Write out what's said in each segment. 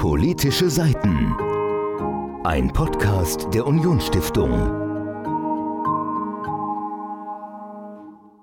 Politische Seiten. Ein Podcast der Unionsstiftung.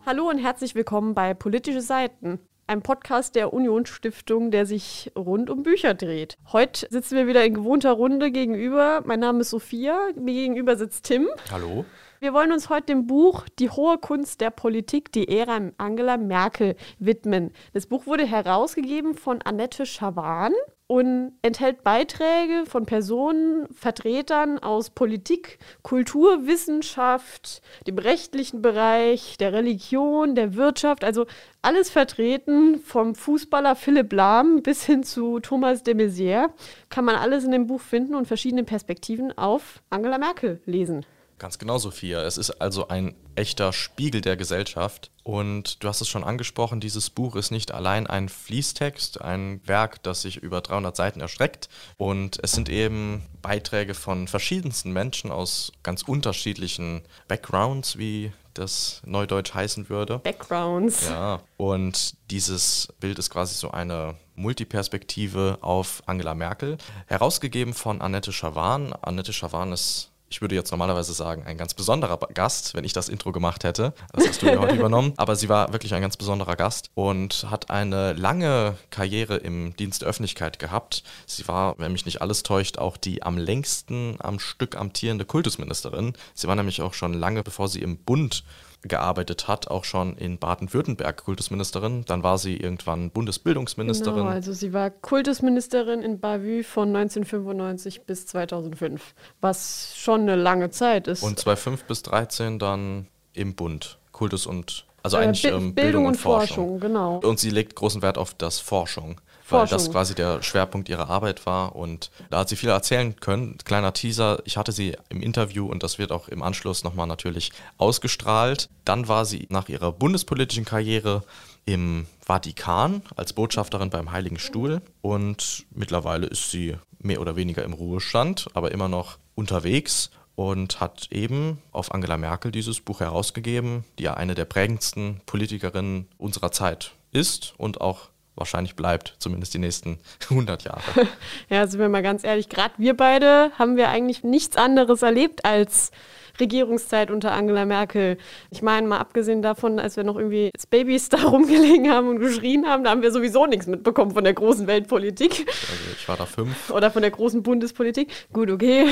Hallo und herzlich willkommen bei Politische Seiten, einem Podcast der Unionsstiftung, der sich rund um Bücher dreht. Heute sitzen wir wieder in gewohnter Runde gegenüber. Mein Name ist Sophia, mir gegenüber sitzt Tim. Hallo. Wir wollen uns heute dem Buch Die hohe Kunst der Politik, die Ära Angela Merkel widmen. Das Buch wurde herausgegeben von Annette Schawan und enthält Beiträge von Personen, Vertretern aus Politik, Kultur, Wissenschaft, dem rechtlichen Bereich, der Religion, der Wirtschaft, also alles vertreten, vom Fußballer Philipp Lahm bis hin zu Thomas de Maizière, kann man alles in dem Buch finden und verschiedene Perspektiven auf Angela Merkel lesen. Ganz genau, Sophia. Es ist also ein echter Spiegel der Gesellschaft. Und du hast es schon angesprochen, dieses Buch ist nicht allein ein Fließtext, ein Werk, das sich über 300 Seiten erstreckt. Und es sind eben Beiträge von verschiedensten Menschen aus ganz unterschiedlichen Backgrounds, wie das neudeutsch heißen würde. Backgrounds. Ja, und dieses Bild ist quasi so eine Multiperspektive auf Angela Merkel, herausgegeben von Annette Schawan. Annette Schawan ist ich würde jetzt normalerweise sagen, ein ganz besonderer Gast, wenn ich das Intro gemacht hätte. Das hast du ja heute übernommen. Aber sie war wirklich ein ganz besonderer Gast und hat eine lange Karriere im Dienst der Öffentlichkeit gehabt. Sie war, wenn mich nicht alles täuscht, auch die am längsten am Stück amtierende Kultusministerin. Sie war nämlich auch schon lange, bevor sie im Bund gearbeitet hat, auch schon in Baden-Württemberg Kultusministerin. Dann war sie irgendwann Bundesbildungsministerin. Genau, also sie war Kultusministerin in Bavü von 1995 bis 2005, was schon eine lange Zeit ist. Und 2005 bis 2013 dann im Bund, Kultus und also eigentlich äh, Bildung, Bildung, und Forschung. Forschung. genau. Und sie legt großen Wert auf das Forschung weil das quasi der Schwerpunkt ihrer Arbeit war und da hat sie viel erzählen können. Kleiner Teaser, ich hatte sie im Interview und das wird auch im Anschluss nochmal natürlich ausgestrahlt. Dann war sie nach ihrer bundespolitischen Karriere im Vatikan als Botschafterin beim Heiligen Stuhl und mittlerweile ist sie mehr oder weniger im Ruhestand, aber immer noch unterwegs und hat eben auf Angela Merkel dieses Buch herausgegeben, die ja eine der prägendsten Politikerinnen unserer Zeit ist und auch wahrscheinlich bleibt, zumindest die nächsten 100 Jahre. Ja, sind wir mal ganz ehrlich, gerade wir beide haben wir eigentlich nichts anderes erlebt als Regierungszeit unter Angela Merkel. Ich meine, mal abgesehen davon, als wir noch irgendwie als Babys da rumgelegen haben und geschrien haben, da haben wir sowieso nichts mitbekommen von der großen Weltpolitik. Also ich war da fünf. Oder von der großen Bundespolitik. Gut, okay.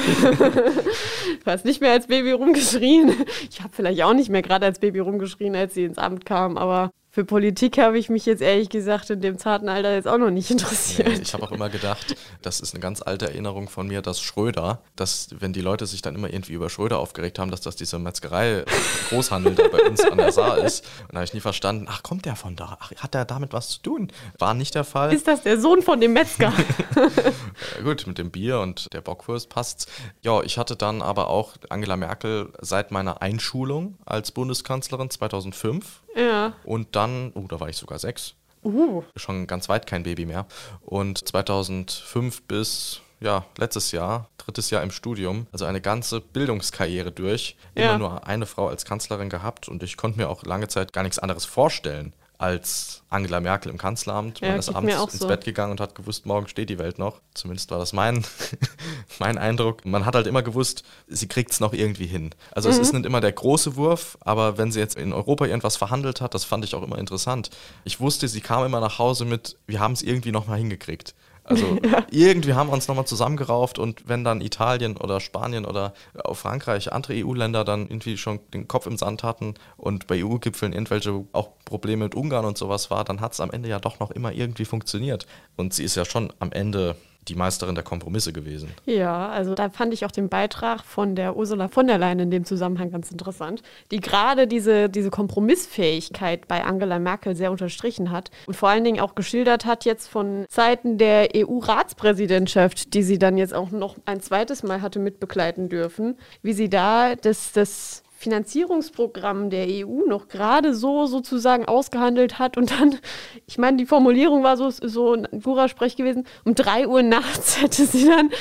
du hast nicht mehr als Baby rumgeschrien. Ich habe vielleicht auch nicht mehr gerade als Baby rumgeschrien, als sie ins Amt kam, aber für Politik habe ich mich jetzt ehrlich gesagt in dem zarten Alter jetzt auch noch nicht interessiert. Nee, ich habe auch immer gedacht, das ist eine ganz alte Erinnerung von mir, dass Schröder, dass wenn die Leute sich dann immer irgendwie über Schröder aufgeregt haben, dass das diese Metzgerei Großhandel da bei uns an der Saar ist. Und da habe ich nie verstanden, ach, kommt der von da? Ach, hat der damit was zu tun? War nicht der Fall. Ist das der Sohn von dem Metzger? ja, gut, mit dem Bier und der Bockwurst passt's. Ja, ich hatte dann aber auch Angela Merkel seit meiner Einschulung als Bundeskanzlerin 2005 ja. Und dann, oh, da war ich sogar sechs. Uh. Schon ganz weit kein Baby mehr. Und 2005 bis ja, letztes Jahr, drittes Jahr im Studium, also eine ganze Bildungskarriere durch. Ja. Immer nur eine Frau als Kanzlerin gehabt und ich konnte mir auch lange Zeit gar nichts anderes vorstellen als Angela Merkel im Kanzleramt. Man ja, ist abends ins so. Bett gegangen und hat gewusst, morgen steht die Welt noch. Zumindest war das mein, mein Eindruck. Man hat halt immer gewusst, sie kriegt es noch irgendwie hin. Also mhm. es ist nicht immer der große Wurf, aber wenn sie jetzt in Europa irgendwas verhandelt hat, das fand ich auch immer interessant. Ich wusste, sie kam immer nach Hause mit, wir haben es irgendwie noch mal hingekriegt. Also ja. irgendwie haben wir uns nochmal zusammengerauft und wenn dann Italien oder Spanien oder auch Frankreich, andere EU-Länder dann irgendwie schon den Kopf im Sand hatten und bei EU-Gipfeln irgendwelche auch Probleme mit Ungarn und sowas war, dann hat es am Ende ja doch noch immer irgendwie funktioniert. Und sie ist ja schon am Ende die Meisterin der Kompromisse gewesen. Ja, also da fand ich auch den Beitrag von der Ursula von der Leyen in dem Zusammenhang ganz interessant, die gerade diese, diese Kompromissfähigkeit bei Angela Merkel sehr unterstrichen hat und vor allen Dingen auch geschildert hat jetzt von Seiten der EU-Ratspräsidentschaft, die sie dann jetzt auch noch ein zweites Mal hatte mitbegleiten dürfen, wie sie da das, das Finanzierungsprogramm der EU noch gerade so sozusagen ausgehandelt hat und dann, ich meine, die Formulierung war so, so ein Gura-Sprech gewesen, um drei Uhr nachts hätte sie dann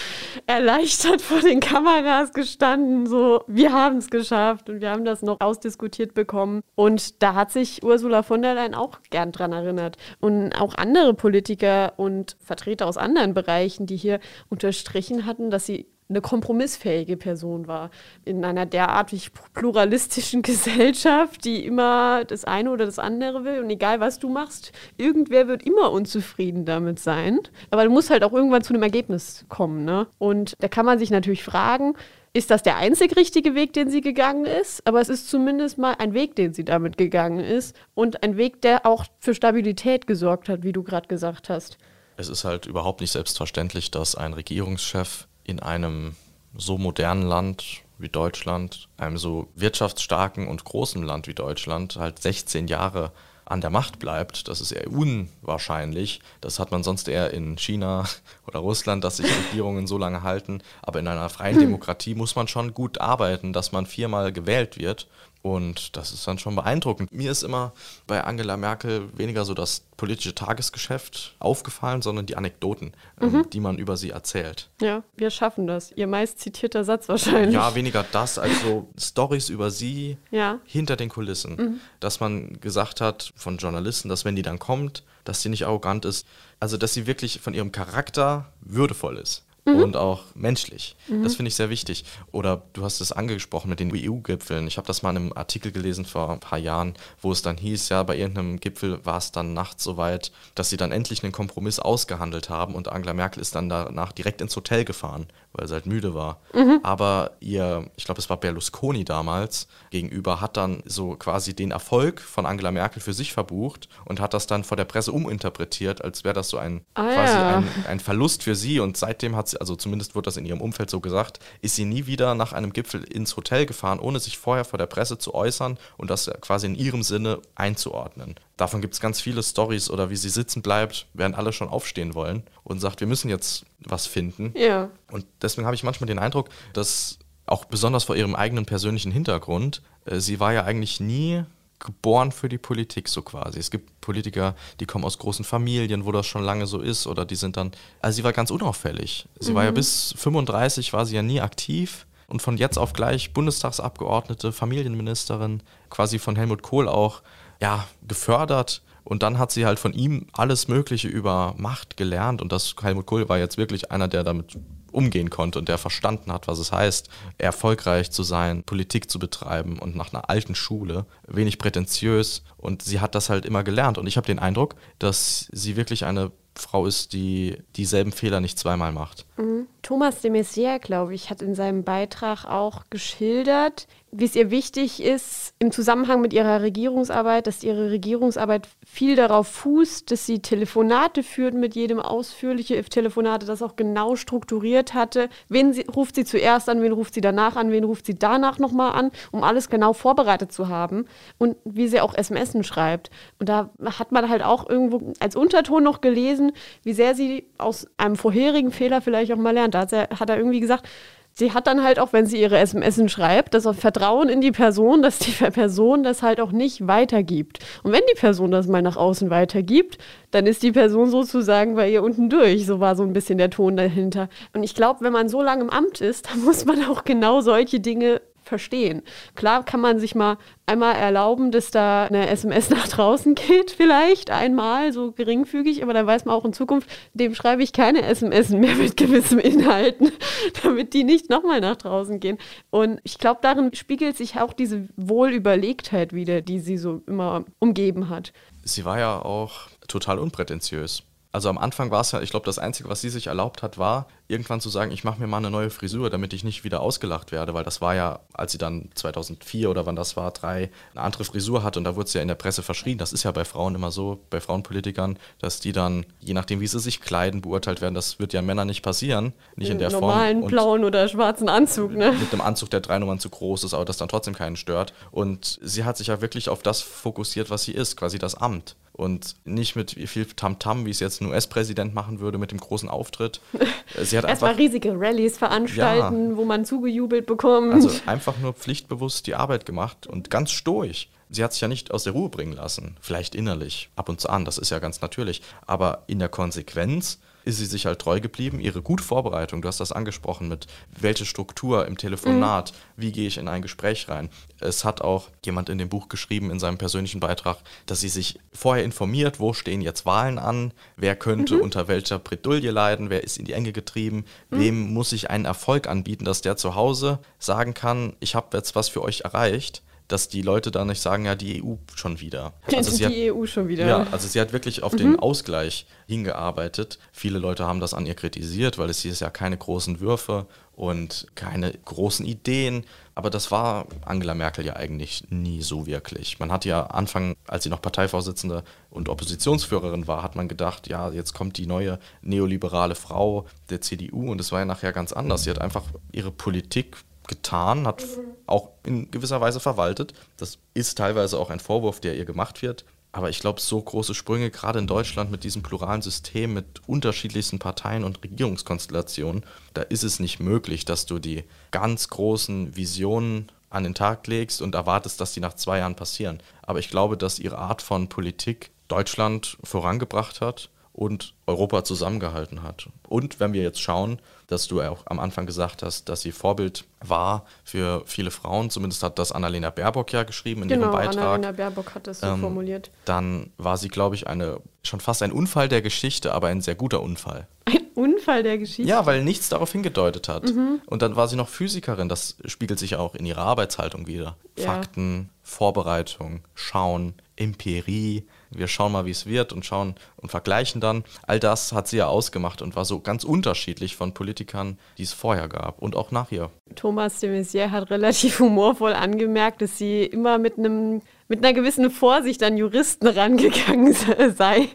erleichtert vor den Kameras gestanden, so, wir haben es geschafft und wir haben das noch ausdiskutiert bekommen. Und da hat sich Ursula von der Leyen auch gern dran erinnert. Und auch andere Politiker und Vertreter aus anderen Bereichen, die hier unterstrichen hatten, dass sie eine kompromissfähige Person war. In einer derartig pluralistischen Gesellschaft, die immer das eine oder das andere will und egal was du machst, irgendwer wird immer unzufrieden damit sein. Aber du musst halt auch irgendwann zu einem Ergebnis kommen. Ne? Und da kann man sich natürlich fragen, ist das der einzig richtige Weg, den sie gegangen ist? Aber es ist zumindest mal ein Weg, den sie damit gegangen ist und ein Weg, der auch für Stabilität gesorgt hat, wie du gerade gesagt hast. Es ist halt überhaupt nicht selbstverständlich, dass ein Regierungschef in einem so modernen Land wie Deutschland, einem so wirtschaftsstarken und großen Land wie Deutschland, halt 16 Jahre an der Macht bleibt. Das ist eher unwahrscheinlich. Das hat man sonst eher in China oder Russland, dass sich Regierungen so lange halten. Aber in einer freien Demokratie muss man schon gut arbeiten, dass man viermal gewählt wird. Und das ist dann schon beeindruckend. Mir ist immer bei Angela Merkel weniger so das politische Tagesgeschäft aufgefallen, sondern die Anekdoten, ähm, mhm. ähm, die man über sie erzählt. Ja, wir schaffen das. Ihr meist zitierter Satz wahrscheinlich. Ja, weniger das, als so Stories über sie ja. hinter den Kulissen. Mhm. Dass man gesagt hat von Journalisten, dass wenn die dann kommt, dass sie nicht arrogant ist. Also, dass sie wirklich von ihrem Charakter würdevoll ist mhm. und auch menschlich. Mhm. Das finde ich sehr wichtig. Oder du hast es angesprochen mit den EU-Gipfeln. Ich habe das mal in einem Artikel gelesen vor ein paar Jahren, wo es dann hieß, ja, bei irgendeinem Gipfel war es dann nachts so weit, dass sie dann endlich einen Kompromiss ausgehandelt haben und Angela Merkel ist dann danach direkt ins Hotel gefahren, weil sie halt müde war. Mhm. Aber ihr, ich glaube, es war Berlusconi damals, gegenüber hat dann so quasi den Erfolg von Angela Merkel für sich verbucht und hat das dann vor der Presse uminterpretiert, als wäre das so ein ah, quasi ja. ein, ein Verlust für sie und seitdem hat sie also zumindest wird das in ihrem Umfeld so gesagt, ist sie nie wieder nach einem Gipfel ins Hotel gefahren, ohne sich vorher vor der Presse zu äußern und das quasi in ihrem Sinne einzuordnen. Davon gibt es ganz viele Stories oder wie sie sitzen bleibt, während alle schon aufstehen wollen und sagt, wir müssen jetzt was finden. Ja. Und deswegen habe ich manchmal den Eindruck, dass auch besonders vor ihrem eigenen persönlichen Hintergrund, äh, sie war ja eigentlich nie geboren für die Politik so quasi. Es gibt Politiker, die kommen aus großen Familien, wo das schon lange so ist oder die sind dann, also sie war ganz unauffällig. Sie mhm. war ja mhm. bis 35 war sie ja nie aktiv und von jetzt auf gleich Bundestagsabgeordnete, Familienministerin, quasi von Helmut Kohl auch ja gefördert. Und dann hat sie halt von ihm alles Mögliche über Macht gelernt. Und das Helmut Kohl war jetzt wirklich einer, der damit umgehen konnte und der verstanden hat, was es heißt, erfolgreich zu sein, Politik zu betreiben und nach einer alten Schule, wenig prätentiös. Und sie hat das halt immer gelernt. Und ich habe den Eindruck, dass sie wirklich eine Frau ist, die dieselben Fehler nicht zweimal macht. Mhm. Thomas de Maizière, glaube ich, hat in seinem Beitrag auch geschildert, wie es ihr wichtig ist im Zusammenhang mit ihrer Regierungsarbeit, dass ihre Regierungsarbeit viel darauf fußt, dass sie Telefonate führt mit jedem ausführliche Telefonate, das auch genau strukturiert hatte. Wen sie, ruft sie zuerst an, wen ruft sie danach an, wen ruft sie danach nochmal an, um alles genau vorbereitet zu haben und wie sie auch SMS schreibt. Und da hat man halt auch irgendwo als Unterton noch gelesen, wie sehr sie aus einem vorherigen Fehler vielleicht auch mal lernt. Da hat er, hat er irgendwie gesagt, sie hat dann halt auch, wenn sie ihre SMS schreibt, das Vertrauen in die Person, dass die Person das halt auch nicht weitergibt. Und wenn die Person das mal nach außen weitergibt, dann ist die Person sozusagen bei ihr unten durch. So war so ein bisschen der Ton dahinter. Und ich glaube, wenn man so lange im Amt ist, dann muss man auch genau solche Dinge verstehen. Klar kann man sich mal einmal erlauben, dass da eine SMS nach draußen geht, vielleicht einmal, so geringfügig, aber dann weiß man auch in Zukunft, dem schreibe ich keine SMS mehr mit gewissen Inhalten, damit die nicht nochmal nach draußen gehen. Und ich glaube, darin spiegelt sich auch diese Wohlüberlegtheit wieder, die sie so immer umgeben hat. Sie war ja auch total unprätentiös. Also am Anfang war es ja, ich glaube, das Einzige, was sie sich erlaubt hat, war, irgendwann zu sagen, ich mache mir mal eine neue Frisur, damit ich nicht wieder ausgelacht werde, weil das war ja, als sie dann 2004 oder wann das war, drei, eine andere Frisur hatte und da wurde sie ja in der Presse verschrien. Das ist ja bei Frauen immer so, bei Frauenpolitikern, dass die dann, je nachdem, wie sie sich kleiden, beurteilt werden. Das wird ja Männern nicht passieren, nicht in, in der Form. normalen blauen oder schwarzen Anzug, ne? Mit einem Anzug, der drei Nummern zu groß ist, aber das dann trotzdem keinen stört. Und sie hat sich ja wirklich auf das fokussiert, was sie ist, quasi das Amt. und nicht mit viel Tamtam, wie es jetzt ein US-Präsident machen würde, mit dem großen Auftritt. Sie hat Erstmal riesige Rallyes veranstalten, ja, wo man zugejubelt bekommt. Also einfach nur pflichtbewusst die Arbeit gemacht und ganz stoisch. Sie hat sich ja nicht aus der Ruhe bringen lassen, vielleicht innerlich, ab und zu an, das ist ja ganz natürlich, aber in der Konsequenz ist sie sich halt treu geblieben. Ihre gute Vorbereitung, du hast das angesprochen mit welche Struktur im Telefonat, mhm. wie gehe ich in ein Gespräch rein. Es hat auch jemand in dem Buch geschrieben, in seinem persönlichen Beitrag, dass sie sich vorher informiert, wo stehen jetzt Wahlen an, wer könnte mhm. unter welcher Bredouille leiden, wer ist in die Enge getrieben, mhm. wem muss ich einen Erfolg anbieten, dass der zu Hause sagen kann, ich habe jetzt was für euch erreicht dass die Leute da nicht sagen, ja, die EU schon wieder. Also die hat, EU schon wieder. Ja, also sie hat wirklich auf mhm. den Ausgleich hingearbeitet. Viele Leute haben das an ihr kritisiert, weil es ist ja keine großen Würfe und keine großen Ideen. Aber das war Angela Merkel ja eigentlich nie so wirklich. Man hat ja Anfang, als sie noch Parteivorsitzende und Oppositionsführerin war, hat man gedacht, ja, jetzt kommt die neue neoliberale Frau der CDU und es war ja nachher ganz anders. Sie hat einfach ihre Politik getan, hat auch in gewisser Weise verwaltet. Das ist teilweise auch ein Vorwurf, der ihr gemacht wird. Aber ich glaube, so große Sprünge, gerade in Deutschland mit diesem pluralen System, mit unterschiedlichsten Parteien und Regierungskonstellationen, da ist es nicht möglich, dass du die ganz großen Visionen an den Tag legst und erwartest, dass die nach zwei Jahren passieren. Aber ich glaube, dass ihre Art von Politik Deutschland vorangebracht hat und Europa zusammengehalten hat. Und wenn wir jetzt schauen, dass du auch am Anfang gesagt hast, dass sie Vorbild war für viele Frauen, zumindest hat das Annalena Baerbock ja geschrieben in genau, ihrem Beitrag. Annalena Baerbock hat das so ähm, formuliert. Dann war sie, glaube ich, eine schon fast ein Unfall der Geschichte, aber ein sehr guter Unfall. Ein Unfall der Geschichte? Ja, weil nichts darauf hingedeutet hat. Mhm. Und dann war sie noch Physikerin, das spiegelt sich auch in ihrer Arbeitshaltung wieder. Ja. Fakten, Vorbereitung, Schauen, Empirie, wir schauen mal, wie es wird und schauen und vergleichen dann. All das hat sie ja ausgemacht und war so ganz unterschiedlich von Politikern, die es vorher gab und auch nach ihr. Thomas de Maizière hat relativ humorvoll angemerkt, dass sie immer mit einem mit einer gewissen Vorsicht an Juristen rangegangen sei,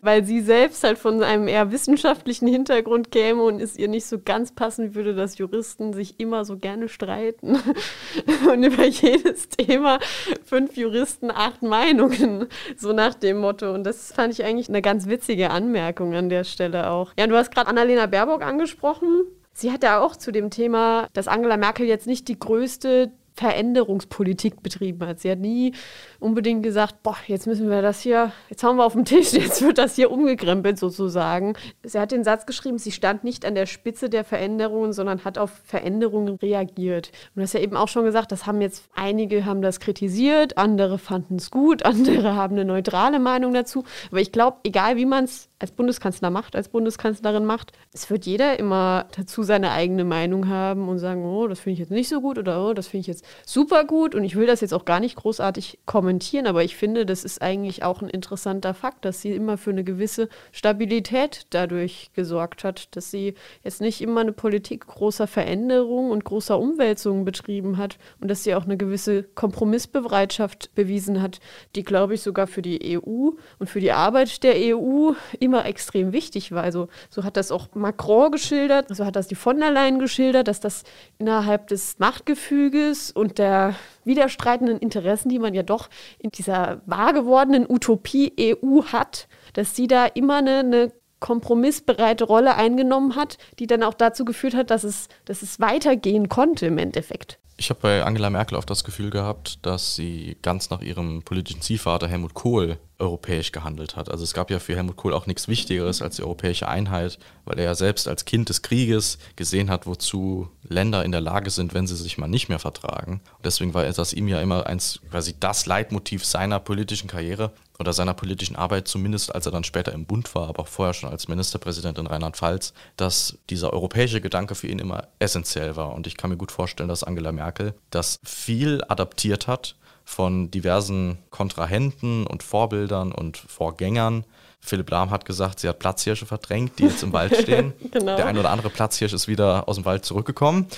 weil sie selbst halt von einem eher wissenschaftlichen Hintergrund käme und es ihr nicht so ganz passen würde, dass Juristen sich immer so gerne streiten und über jedes Thema fünf Juristen, acht Meinungen, so nach dem Motto. Und das fand ich eigentlich eine ganz witzige Anmerkung an der Stelle auch. Ja, du hast gerade Annalena Baerbock angesprochen. Sie hat ja auch zu dem Thema, dass Angela Merkel jetzt nicht die größte Veränderungspolitik betrieben hat. Sie hat nie unbedingt gesagt, boah, jetzt müssen wir das hier, jetzt haben wir auf dem Tisch, jetzt wird das hier umgekrempelt sozusagen. Sie hat den Satz geschrieben, sie stand nicht an der Spitze der Veränderungen, sondern hat auf Veränderungen reagiert. Und du hast ja eben auch schon gesagt, das haben jetzt einige haben das kritisiert, andere fanden es gut, andere haben eine neutrale Meinung dazu. Aber ich glaube, egal wie man es als Bundeskanzler macht, als Bundeskanzlerin macht, es wird jeder immer dazu seine eigene Meinung haben und sagen, oh, das finde ich jetzt nicht so gut oder oh, das finde ich jetzt super gut und ich will das jetzt auch gar nicht großartig kommentieren, aber ich finde, das ist eigentlich auch ein interessanter Fakt, dass sie immer für eine gewisse Stabilität dadurch gesorgt hat, dass sie jetzt nicht immer eine Politik großer Veränderung und großer Umwälzungen betrieben hat und dass sie auch eine gewisse Kompromissbereitschaft bewiesen hat, die, glaube ich, sogar für die EU und für die Arbeit der EU immer extrem wichtig war. Also so hat das auch Macron geschildert, so hat das die von der Leyen geschildert, dass das innerhalb des Machtgefüges und der widerstreitenden Interessen, die man ja doch in dieser wahr gewordenen Utopie EU hat, dass sie da immer eine, eine kompromissbereite Rolle eingenommen hat, die dann auch dazu geführt hat, dass es, dass es weitergehen konnte im Endeffekt. Ich habe bei Angela Merkel oft das Gefühl gehabt, dass sie ganz nach ihrem politischen Ziehvater Helmut Kohl europäisch gehandelt hat. Also es gab ja für Helmut Kohl auch nichts Wichtigeres als die europäische Einheit, weil er ja selbst als Kind des Krieges gesehen hat, wozu Länder in der Lage sind, wenn sie sich mal nicht mehr vertragen. Und deswegen war das ihm ja immer eins, quasi das Leitmotiv seiner politischen Karriere oder seiner politischen Arbeit, zumindest als er dann später im Bund war, aber auch vorher schon als Ministerpräsident in Rheinland-Pfalz, dass dieser europäische Gedanke für ihn immer essentiell war. Und ich kann mir gut vorstellen, dass Angela Merkel das viel adaptiert hat von diversen Kontrahenten und Vorbildern und Vorgängern. Philipp Lahm hat gesagt, sie hat Platzhirsche verdrängt, die jetzt im Wald stehen. genau. Der ein oder andere Platzhirsch ist wieder aus dem Wald zurückgekommen.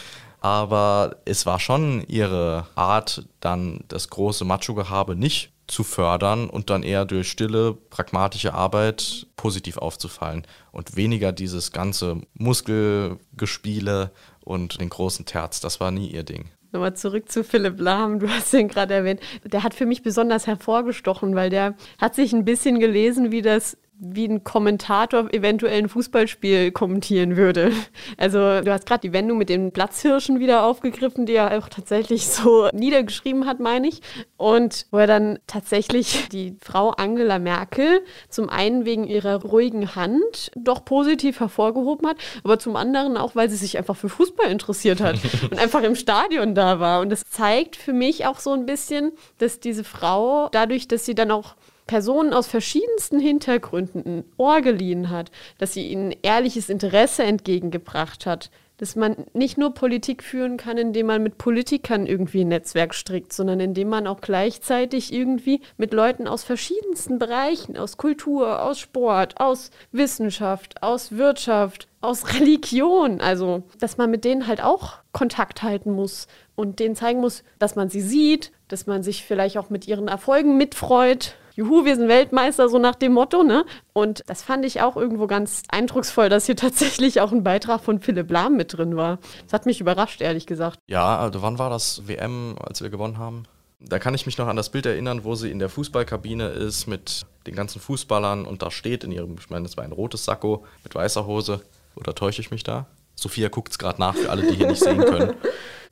Aber es war schon ihre Art, dann das große Macho-Gehabe nicht zu fördern und dann eher durch stille, pragmatische Arbeit positiv aufzufallen und weniger dieses ganze Muskelgespiele und den großen Terz. Das war nie ihr Ding. Nochmal zurück zu Philipp Lahm, du hast ihn gerade erwähnt. Der hat für mich besonders hervorgestochen, weil der hat sich ein bisschen gelesen, wie das wie ein Kommentator eventuell ein Fußballspiel kommentieren würde. Also du hast gerade die Wendung mit den Platzhirschen wieder aufgegriffen, die er auch tatsächlich so niedergeschrieben hat, meine ich. Und wo er dann tatsächlich die Frau Angela Merkel zum einen wegen ihrer ruhigen Hand doch positiv hervorgehoben hat, aber zum anderen auch, weil sie sich einfach für Fußball interessiert hat und einfach im Stadion da war. Und das zeigt für mich auch so ein bisschen, dass diese Frau dadurch, dass sie dann auch Personen aus verschiedensten Hintergründen ein Ohr geliehen hat, dass sie ihnen ehrliches Interesse entgegengebracht hat, dass man nicht nur Politik führen kann, indem man mit Politikern irgendwie ein Netzwerk strickt, sondern indem man auch gleichzeitig irgendwie mit Leuten aus verschiedensten Bereichen, aus Kultur, aus Sport, aus Wissenschaft, aus Wirtschaft, aus Religion, also dass man mit denen halt auch Kontakt halten muss und denen zeigen muss, dass man sie sieht, dass man sich vielleicht auch mit ihren Erfolgen mitfreut juhu, wir sind Weltmeister, so nach dem Motto, ne? Und das fand ich auch irgendwo ganz eindrucksvoll, dass hier tatsächlich auch ein Beitrag von Philipp Lahm mit drin war. Das hat mich überrascht, ehrlich gesagt. Ja, also wann war das WM, als wir gewonnen haben? Da kann ich mich noch an das Bild erinnern, wo sie in der Fußballkabine ist mit den ganzen Fußballern und da steht in ihrem, ich meine, es war ein rotes Sakko mit weißer Hose. Oder täusche ich mich da? Sophia guckt es gerade nach für alle, die hier nicht sehen können.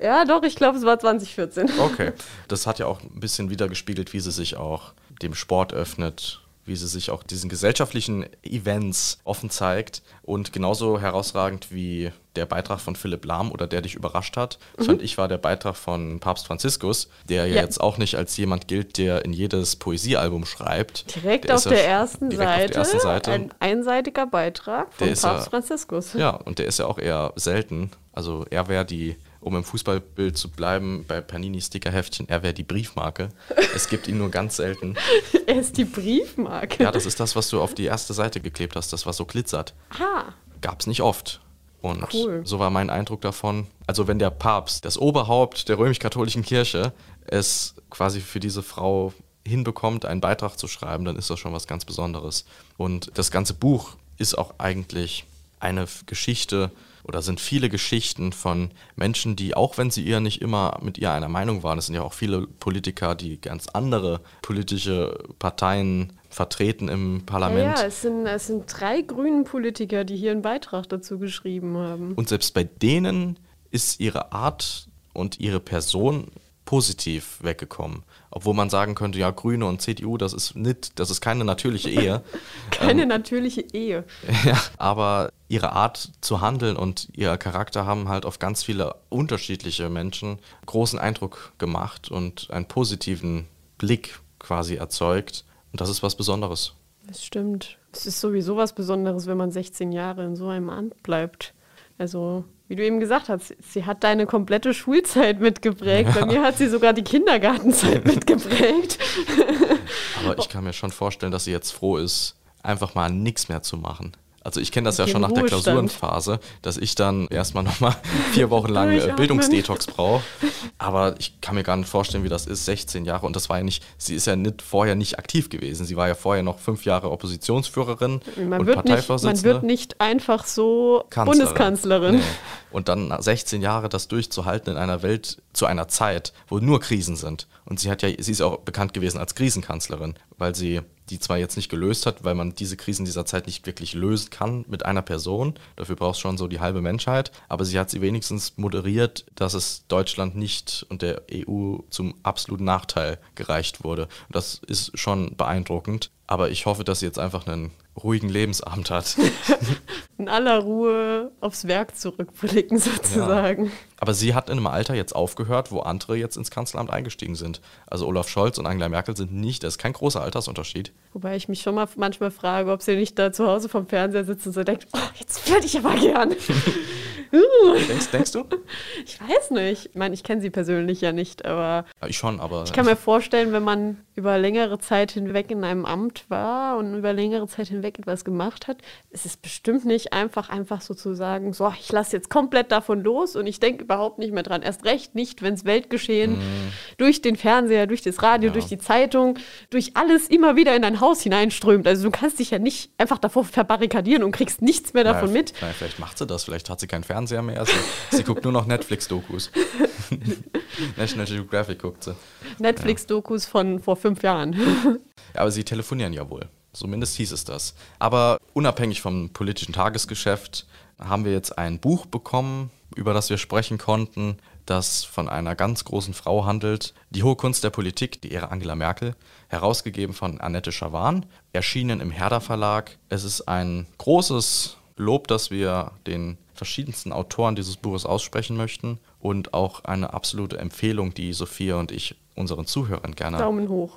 Ja, doch, ich glaube, es war 2014. Okay. Das hat ja auch ein bisschen wiedergespiegelt, wie sie sich auch dem Sport öffnet, wie sie sich auch diesen gesellschaftlichen Events offen zeigt und genauso herausragend wie der Beitrag von Philipp Lahm oder der dich überrascht hat, mhm. fand ich war der Beitrag von Papst Franziskus, der ja, ja, jetzt auch nicht als jemand gilt, der in jedes Poesiealbum schreibt. Direkt, auf der, ersten Seite, auf der ersten Seite ein einseitiger Beitrag von Papst ja, Franziskus. Ja, und der ist ja auch eher selten. Also er wäre die um im Fußballbild zu bleiben, bei Panini-Stickerheftchen, er wäre die Briefmarke. Es gibt ihn nur ganz selten. er ist die Briefmarke. Ja, das ist das, was du auf die erste Seite geklebt hast, das was so glitzert. Ah. Gab es nicht oft. Und cool. so war mein Eindruck davon. Also wenn der Papst, das Oberhaupt der römisch-katholischen Kirche, es quasi für diese Frau hinbekommt, einen Beitrag zu schreiben, dann ist das schon was ganz Besonderes. Und das ganze Buch ist auch eigentlich eine Geschichte oder sind viele Geschichten von Menschen, die, auch wenn sie ihr nicht immer mit ihr einer Meinung waren, es sind ja auch viele Politiker, die ganz andere politische Parteien vertreten im Parlament. Ja, ja es, sind, es sind drei grünen Politiker, die hier einen Beitrag dazu geschrieben haben. Und selbst bei denen ist ihre Art und ihre Person positiv weggekommen. Obwohl man sagen könnte, ja, Grüne und CDU, das ist nicht, das ist keine natürliche Ehe. keine ähm, natürliche Ehe. Ja, aber ihre Art zu handeln und ihr Charakter haben halt auf ganz viele unterschiedliche Menschen großen Eindruck gemacht und einen positiven Blick quasi erzeugt. Und das ist was Besonderes. Das stimmt. Es ist sowieso was Besonderes, wenn man 16 Jahre in so einem Amt bleibt. Also wie du eben gesagt hast, sie hat deine komplette Schulzeit mitgeprägt. Ja. Bei mir hat sie sogar die Kindergartenzeit mitgeprägt. Aber ich kann mir schon vorstellen, dass sie jetzt froh ist, einfach mal nichts mehr zu machen. Also ich kenne das ja schon nach der Klausurenphase, dass ich dann erstmal nochmal vier Wochen lang äh, Bildungsdetox brauche. Aber ich kann mir gar nicht vorstellen, wie das ist, 16 Jahre. Und das war ja nicht, sie ist ja nicht, vorher nicht aktiv gewesen. Sie war ja vorher noch fünf Jahre Oppositionsführerin man und wird Parteivorsitzende. Nicht, man wird nicht einfach so Kanzlerin. Bundeskanzlerin. Nee. Und dann 16 Jahre das durchzuhalten in einer Welt zu einer Zeit, wo nur Krisen sind. Und sie hat ja, sie ist auch bekannt gewesen als Krisenkanzlerin, weil sie die zwar jetzt nicht gelöst hat, weil man diese Krisen dieser Zeit nicht wirklich lösen kann mit einer Person. Dafür braucht es schon so die halbe Menschheit. Aber sie hat sie wenigstens moderiert, dass es Deutschland nicht und der EU zum absoluten Nachteil gereicht wurde. Das ist schon beeindruckend. Aber ich hoffe, dass sie jetzt einfach einen ruhigen Lebensabend hat. In aller Ruhe aufs Werk zurückblicken sozusagen. Ja. Aber sie hat in einem Alter jetzt aufgehört, wo andere jetzt ins Kanzleramt eingestiegen sind. Also Olaf Scholz und Angela Merkel sind nicht, das ist kein großer Altersunterschied. Wobei ich mich schon mal manchmal frage, ob sie nicht da zu Hause vom Fernseher sitzt und so denkt, oh, jetzt würde ich aber gern. denkst, denkst, du? Ich weiß nicht. Ich meine, ich kenne sie persönlich ja nicht, aber. Ja, ich schon, aber. Ich kann mir vorstellen, wenn man über längere Zeit hinweg in einem Amt war und über längere Zeit hinweg etwas gemacht hat, ist es bestimmt nicht einfach, einfach so zu sagen, so, ich lasse jetzt komplett davon los und ich denke überhaupt nicht mehr dran. Erst recht nicht, wenn es Weltgeschehen mm. durch den Fernseher, durch das Radio, ja. durch die Zeitung, durch alles immer wieder in dein Haus hineinströmt. Also du kannst dich ja nicht einfach davor verbarrikadieren und kriegst nichts mehr davon naja, mit. Naja, vielleicht macht sie das, vielleicht hat sie keinen Fernseher mehr. Sie, sie guckt nur noch Netflix-Dokus. National Geographic guckt sie. Netflix-Dokus ja. von vor fünf Jahren. ja, aber sie telefonieren ja wohl. Zumindest hieß es das. Aber unabhängig vom politischen Tagesgeschäft haben wir jetzt ein Buch bekommen, über das wir sprechen konnten, das von einer ganz großen Frau handelt. Die hohe Kunst der Politik, die Ehre Angela Merkel, herausgegeben von Annette Schawan, erschienen im Herder Verlag. Es ist ein großes Lob, das wir den verschiedensten Autoren dieses Buches aussprechen möchten und auch eine absolute Empfehlung, die Sophia und ich unseren Zuhörern gerne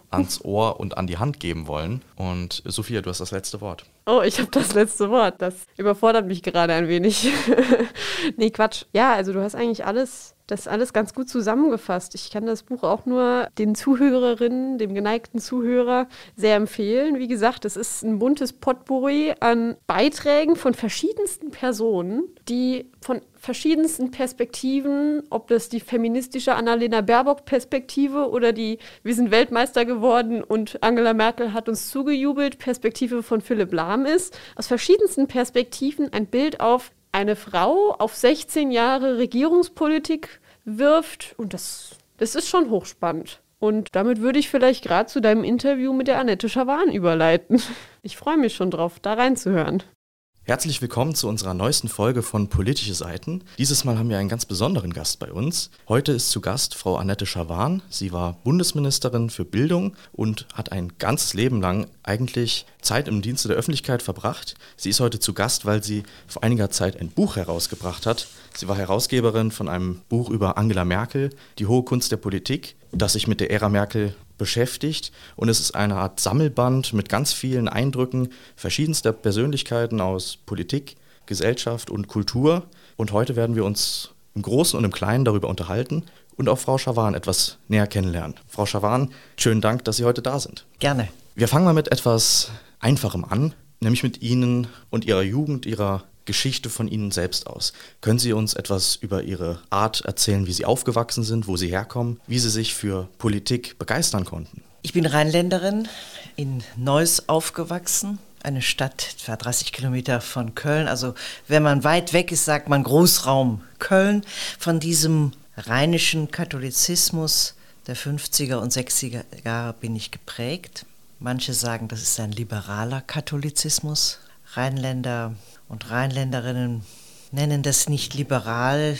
ans Ohr und an die Hand geben wollen. Und Sophia, du hast das letzte Wort. Oh, ich habe das letzte Wort. Das überfordert mich gerade ein wenig. nee, Quatsch. Ja, also du hast eigentlich alles das ist alles ganz gut zusammengefasst. Ich kann das Buch auch nur den Zuhörerinnen, dem geneigten Zuhörer sehr empfehlen. Wie gesagt, es ist ein buntes Potpourri an Beiträgen von verschiedensten Personen, die von verschiedensten Perspektiven, ob das die feministische Annalena Baerbock-Perspektive oder die Wir sind Weltmeister geworden und Angela Merkel hat uns zugejubelt, Perspektive von Philipp Lahm ist, aus verschiedensten Perspektiven ein Bild auf eine Frau auf 16 Jahre Regierungspolitik wirft. Und das, das ist schon hochspannend. Und damit würde ich vielleicht gerade zu deinem Interview mit der Annette Schawan überleiten. Ich freue mich schon drauf, da reinzuhören. Herzlich willkommen zu unserer neuesten Folge von Politische Seiten. Dieses Mal haben wir einen ganz besonderen Gast bei uns. Heute ist zu Gast Frau Annette Schawan. Sie war Bundesministerin für Bildung und hat ein ganzes Leben lang eigentlich Zeit im Dienste der Öffentlichkeit verbracht. Sie ist heute zu Gast, weil sie vor einiger Zeit ein Buch herausgebracht hat. Sie war Herausgeberin von einem Buch über Angela Merkel, Die hohe Kunst der Politik, das sich mit der Ära Merkel beschäftigt und es ist eine Art Sammelband mit ganz vielen Eindrücken verschiedenster Persönlichkeiten aus Politik, Gesellschaft und Kultur. Und heute werden wir uns im Großen und im Kleinen darüber unterhalten und auch Frau Schawan etwas näher kennenlernen. Frau Schawan, schönen Dank, dass Sie heute da sind. Gerne. Wir fangen mal mit etwas Einfachem an, nämlich mit Ihnen und Ihrer Jugend, Ihrer Geschichte von Ihnen selbst aus. Können Sie uns etwas über Ihre Art erzählen, wie Sie aufgewachsen sind, wo Sie herkommen, wie Sie sich für Politik begeistern konnten? Ich bin Rheinländerin, in Neuss aufgewachsen, eine Stadt etwa 30 Kilometer von Köln. Also wenn man weit weg ist, sagt man Großraum Köln. Von diesem rheinischen Katholizismus der 50er und 60er Jahre bin ich geprägt. Manche sagen, das ist ein liberaler Katholizismus. Rheinländer und Rheinländerinnen nennen das nicht liberal,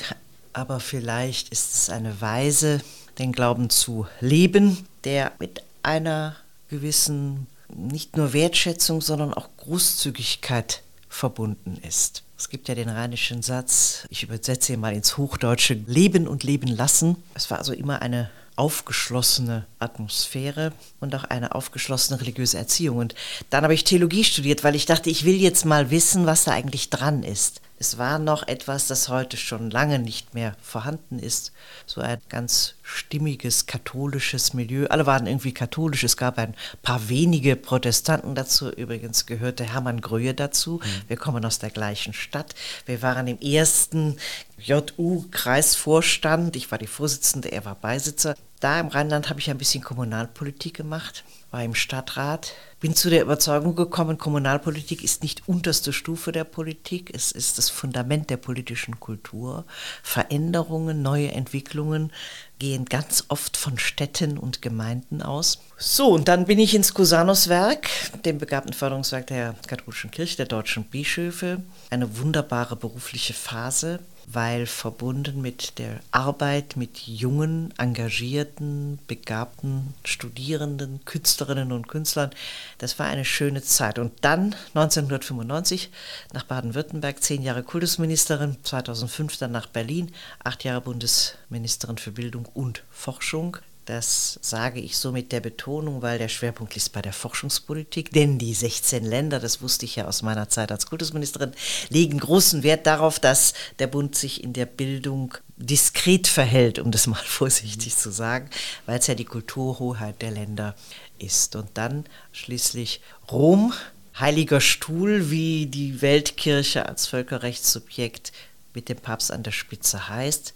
aber vielleicht ist es eine Weise, den Glauben zu leben, der mit einer gewissen nicht nur Wertschätzung, sondern auch Großzügigkeit verbunden ist. Es gibt ja den rheinischen Satz, ich übersetze ihn mal ins Hochdeutsche, leben und leben lassen. Es war also immer eine aufgeschlossene Atmosphäre und auch eine aufgeschlossene religiöse Erziehung. Und dann habe ich Theologie studiert, weil ich dachte, ich will jetzt mal wissen, was da eigentlich dran ist. Es war noch etwas, das heute schon lange nicht mehr vorhanden ist. So ein ganz stimmiges katholisches Milieu. Alle waren irgendwie katholisch. Es gab ein paar wenige Protestanten dazu. Übrigens gehörte Hermann Gröhe dazu. Mhm. Wir kommen aus der gleichen Stadt. Wir waren im ersten JU-Kreisvorstand. Ich war die Vorsitzende, er war Beisitzer. Da im Rheinland habe ich ein bisschen Kommunalpolitik gemacht, war im Stadtrat, bin zu der Überzeugung gekommen, Kommunalpolitik ist nicht unterste Stufe der Politik, es ist das Fundament der politischen Kultur. Veränderungen, neue Entwicklungen gehen ganz oft von Städten und Gemeinden aus. So, und dann bin ich ins Cusanus-Werk, dem begabten Förderungswerk der katholischen Kirche, der deutschen Bischöfe. Eine wunderbare berufliche Phase weil verbunden mit der Arbeit mit jungen, engagierten, begabten Studierenden, Künstlerinnen und Künstlern, das war eine schöne Zeit. Und dann 1995 nach Baden-Württemberg, zehn Jahre Kultusministerin, 2005 dann nach Berlin, acht Jahre Bundesministerin für Bildung und Forschung. Das sage ich so mit der Betonung, weil der Schwerpunkt liegt bei der Forschungspolitik. Denn die 16 Länder, das wusste ich ja aus meiner Zeit als Kultusministerin, legen großen Wert darauf, dass der Bund sich in der Bildung diskret verhält, um das mal vorsichtig zu sagen, weil es ja die Kulturhoheit der Länder ist. Und dann schließlich Rom, heiliger Stuhl, wie die Weltkirche als Völkerrechtssubjekt mit dem Papst an der Spitze heißt.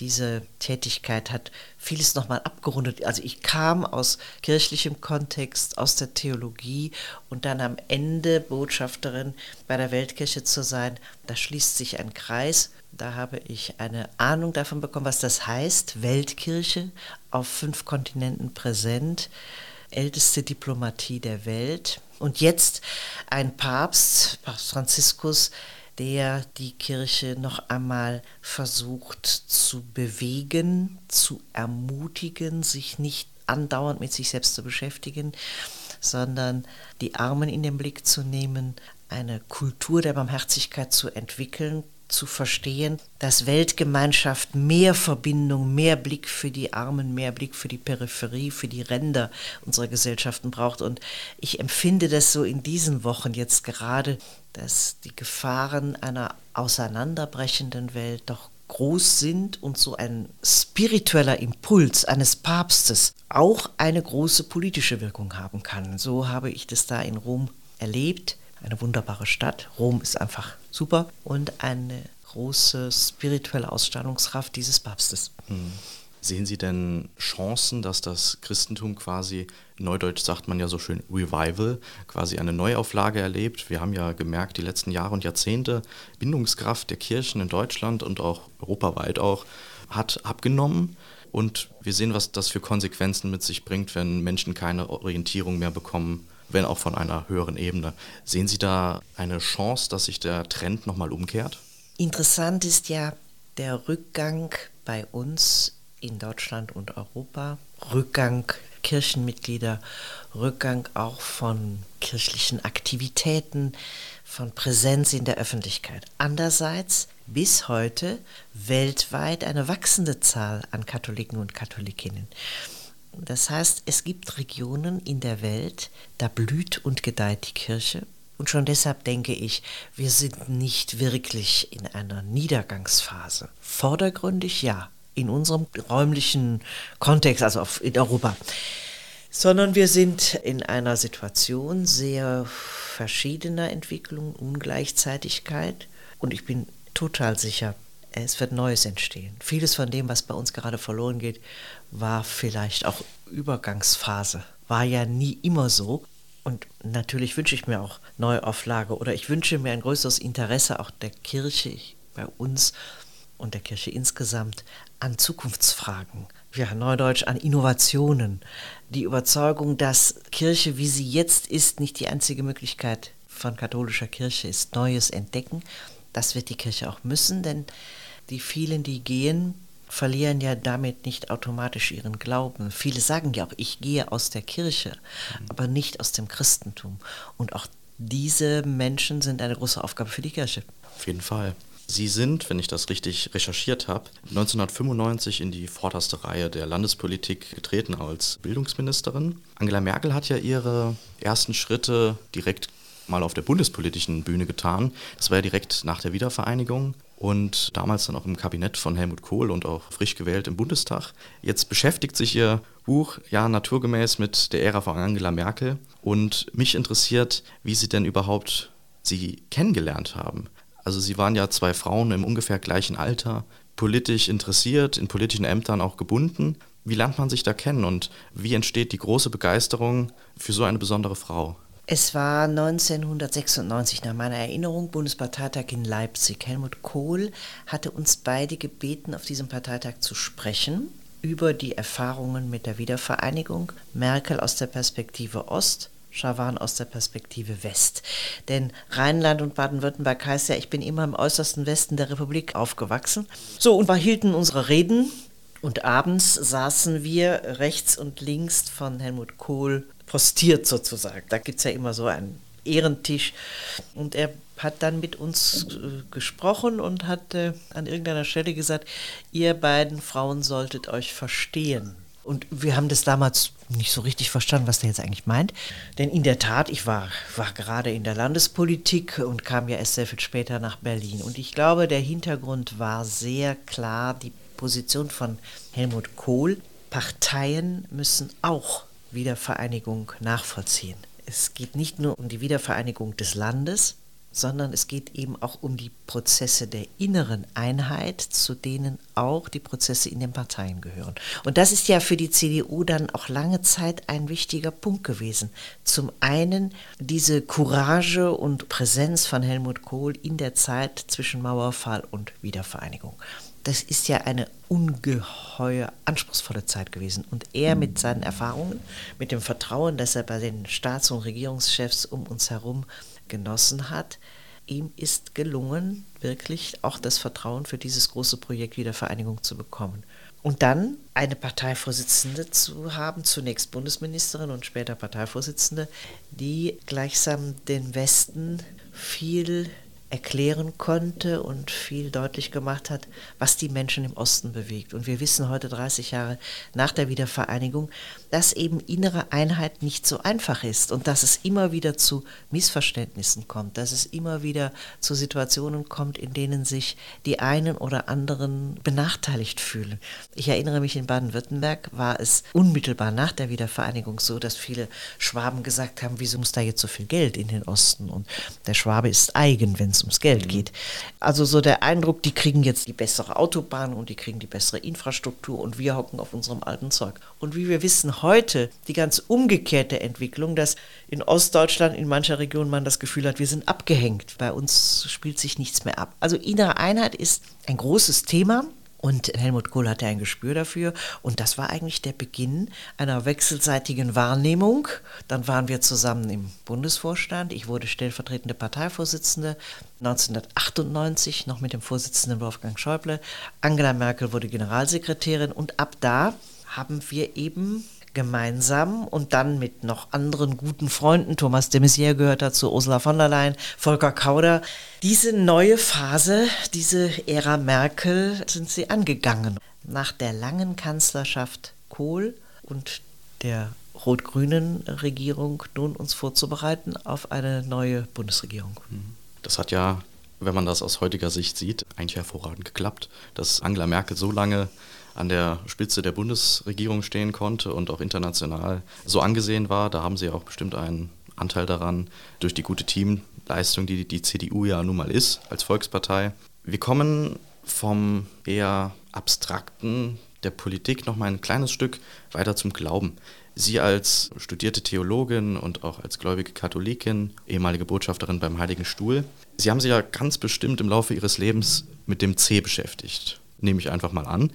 Diese Tätigkeit hat vieles nochmal abgerundet. Also ich kam aus kirchlichem Kontext, aus der Theologie und dann am Ende Botschafterin bei der Weltkirche zu sein, da schließt sich ein Kreis. Da habe ich eine Ahnung davon bekommen, was das heißt, Weltkirche auf fünf Kontinenten präsent, älteste Diplomatie der Welt. Und jetzt ein Papst, Papst Franziskus, der die Kirche noch einmal versucht zu bewegen, zu ermutigen, sich nicht andauernd mit sich selbst zu beschäftigen, sondern die Armen in den Blick zu nehmen, eine Kultur der Barmherzigkeit zu entwickeln, zu verstehen, dass Weltgemeinschaft mehr Verbindung, mehr Blick für die Armen, mehr Blick für die Peripherie, für die Ränder unserer Gesellschaften braucht. Und ich empfinde das so in diesen Wochen jetzt gerade, dass die Gefahren einer auseinanderbrechenden Welt doch groß sind und so ein spiritueller Impuls eines Papstes auch eine große politische Wirkung haben kann. So habe ich das da in Rom erlebt. Eine wunderbare Stadt. Rom ist einfach super und eine große spirituelle Ausstrahlungskraft dieses Papstes. Mhm. Sehen Sie denn Chancen, dass das Christentum quasi, neudeutsch sagt man ja so schön Revival, quasi eine Neuauflage erlebt? Wir haben ja gemerkt, die letzten Jahre und Jahrzehnte, Bindungskraft der Kirchen in Deutschland und auch europaweit auch hat abgenommen. Und wir sehen, was das für Konsequenzen mit sich bringt, wenn Menschen keine Orientierung mehr bekommen, wenn auch von einer höheren Ebene. Sehen Sie da eine Chance, dass sich der Trend nochmal umkehrt? Interessant ist ja der Rückgang bei uns in Deutschland und Europa. Rückgang Kirchenmitglieder, Rückgang auch von kirchlichen Aktivitäten, von Präsenz in der Öffentlichkeit. Andererseits bis heute weltweit eine wachsende Zahl an Katholiken und Katholikinnen. Das heißt, es gibt Regionen in der Welt, da blüht und gedeiht die Kirche. Und schon deshalb denke ich, wir sind nicht wirklich in einer Niedergangsphase. Vordergründig ja, in unserem räumlichen Kontext, also in Europa, sondern wir sind in einer Situation sehr verschiedener Entwicklung, Ungleichzeitigkeit und ich bin total sicher, es wird Neues entstehen. Vieles von dem, was bei uns gerade verloren geht, war vielleicht auch Übergangsphase, war ja nie immer so. Und natürlich wünsche ich mir auch Neuauflage oder ich wünsche mir ein größeres Interesse auch der Kirche bei uns und der Kirche insgesamt an Zukunftsfragen, ja, neudeutsch an Innovationen, die Überzeugung, dass Kirche, wie sie jetzt ist, nicht die einzige Möglichkeit von katholischer Kirche ist, Neues entdecken. Das wird die Kirche auch müssen, denn die vielen, die gehen, verlieren ja damit nicht automatisch ihren Glauben. Viele sagen ja auch, ich gehe aus der Kirche, mhm. aber nicht aus dem Christentum. Und auch diese Menschen sind eine große Aufgabe für die Kirche. Auf jeden Fall. Sie sind, wenn ich das richtig recherchiert habe, 1995 in die vorderste Reihe der Landespolitik getreten als Bildungsministerin. Angela Merkel hat ja ihre ersten Schritte direkt mal auf der bundespolitischen Bühne getan. Das war ja direkt nach der Wiedervereinigung und damals dann auch im Kabinett von Helmut Kohl und auch frisch gewählt im Bundestag. Jetzt beschäftigt sich ihr Buch ja naturgemäß mit der Ära von Angela Merkel und mich interessiert, wie Sie denn überhaupt sie kennengelernt haben. Also sie waren ja zwei Frauen im ungefähr gleichen Alter, politisch interessiert, in politischen Ämtern auch gebunden. Wie lernt man sich da kennen und wie entsteht die große Begeisterung für so eine besondere Frau? Es war 1996 nach meiner Erinnerung Bundesparteitag in Leipzig. Helmut Kohl hatte uns beide gebeten, auf diesem Parteitag zu sprechen über die Erfahrungen mit der Wiedervereinigung, Merkel aus der Perspektive Ost Schawan aus der Perspektive West. Denn Rheinland und Baden-Württemberg heißt ja, ich bin immer im äußersten Westen der Republik aufgewachsen. So, und wir hielten unsere Reden und abends saßen wir rechts und links von Helmut Kohl postiert sozusagen. Da gibt es ja immer so einen Ehrentisch. Und er hat dann mit uns äh, gesprochen und hat äh, an irgendeiner Stelle gesagt, ihr beiden Frauen solltet euch verstehen. Und wir haben das damals nicht so richtig verstanden, was der jetzt eigentlich meint. Denn in der Tat, ich war, war gerade in der Landespolitik und kam ja erst sehr viel später nach Berlin. Und ich glaube, der Hintergrund war sehr klar die Position von Helmut Kohl. Parteien müssen auch Wiedervereinigung nachvollziehen. Es geht nicht nur um die Wiedervereinigung des Landes, sondern es geht eben auch um die Prozesse der inneren Einheit, zu denen auch die Prozesse in den Parteien gehören. Und das ist ja für die CDU dann auch lange Zeit ein wichtiger Punkt gewesen. Zum einen diese Courage und Präsenz von Helmut Kohl in der Zeit zwischen Mauerfall und Wiedervereinigung. Das ist ja eine ungeheuer anspruchsvolle Zeit gewesen. Und er mit seinen Erfahrungen, mit dem Vertrauen, das er bei den Staats- und Regierungschefs um uns herum genossen hat, ihm ist gelungen, wirklich auch das Vertrauen für dieses große Projekt Wiedervereinigung zu bekommen. Und dann eine Parteivorsitzende zu haben, zunächst Bundesministerin und später Parteivorsitzende, die gleichsam den Westen viel erklären konnte und viel deutlich gemacht hat, was die Menschen im Osten bewegt. Und wir wissen heute, 30 Jahre nach der Wiedervereinigung, dass eben innere Einheit nicht so einfach ist und dass es immer wieder zu Missverständnissen kommt, dass es immer wieder zu Situationen kommt, in denen sich die einen oder anderen benachteiligt fühlen. Ich erinnere mich, in Baden-Württemberg war es unmittelbar nach der Wiedervereinigung so, dass viele Schwaben gesagt haben, wieso muss da jetzt so viel Geld in den Osten? Und der Schwabe ist eigen, wenn es ums Geld geht. Also so der Eindruck, die kriegen jetzt die bessere Autobahn und die kriegen die bessere Infrastruktur und wir hocken auf unserem alten Zeug. Und wie wir wissen heute, die ganz umgekehrte Entwicklung, dass in Ostdeutschland in mancher Region man das Gefühl hat, wir sind abgehängt. Bei uns spielt sich nichts mehr ab. Also innere Einheit ist ein großes Thema. Und Helmut Kohl hatte ein Gespür dafür. Und das war eigentlich der Beginn einer wechselseitigen Wahrnehmung. Dann waren wir zusammen im Bundesvorstand. Ich wurde stellvertretende Parteivorsitzende 1998, noch mit dem Vorsitzenden Wolfgang Schäuble. Angela Merkel wurde Generalsekretärin. Und ab da haben wir eben gemeinsam und dann mit noch anderen guten Freunden, Thomas de Maizière gehört dazu, Ursula von der Leyen, Volker Kauder, diese neue Phase, diese Ära Merkel sind sie angegangen. Nach der langen Kanzlerschaft Kohl und der rot-grünen Regierung nun uns vorzubereiten auf eine neue Bundesregierung. Das hat ja, wenn man das aus heutiger Sicht sieht, eigentlich hervorragend geklappt, dass Angela Merkel so lange an der Spitze der Bundesregierung stehen konnte und auch international so angesehen war. Da haben sie auch bestimmt einen Anteil daran durch die gute Teamleistung, die die CDU ja nun mal ist als Volkspartei. Wir kommen vom eher abstrakten der Politik noch mal ein kleines Stück weiter zum Glauben. Sie als studierte Theologin und auch als gläubige Katholikin, ehemalige Botschafterin beim Heiligen Stuhl, Sie haben sich ja ganz bestimmt im Laufe Ihres Lebens mit dem C beschäftigt, nehme ich einfach mal an.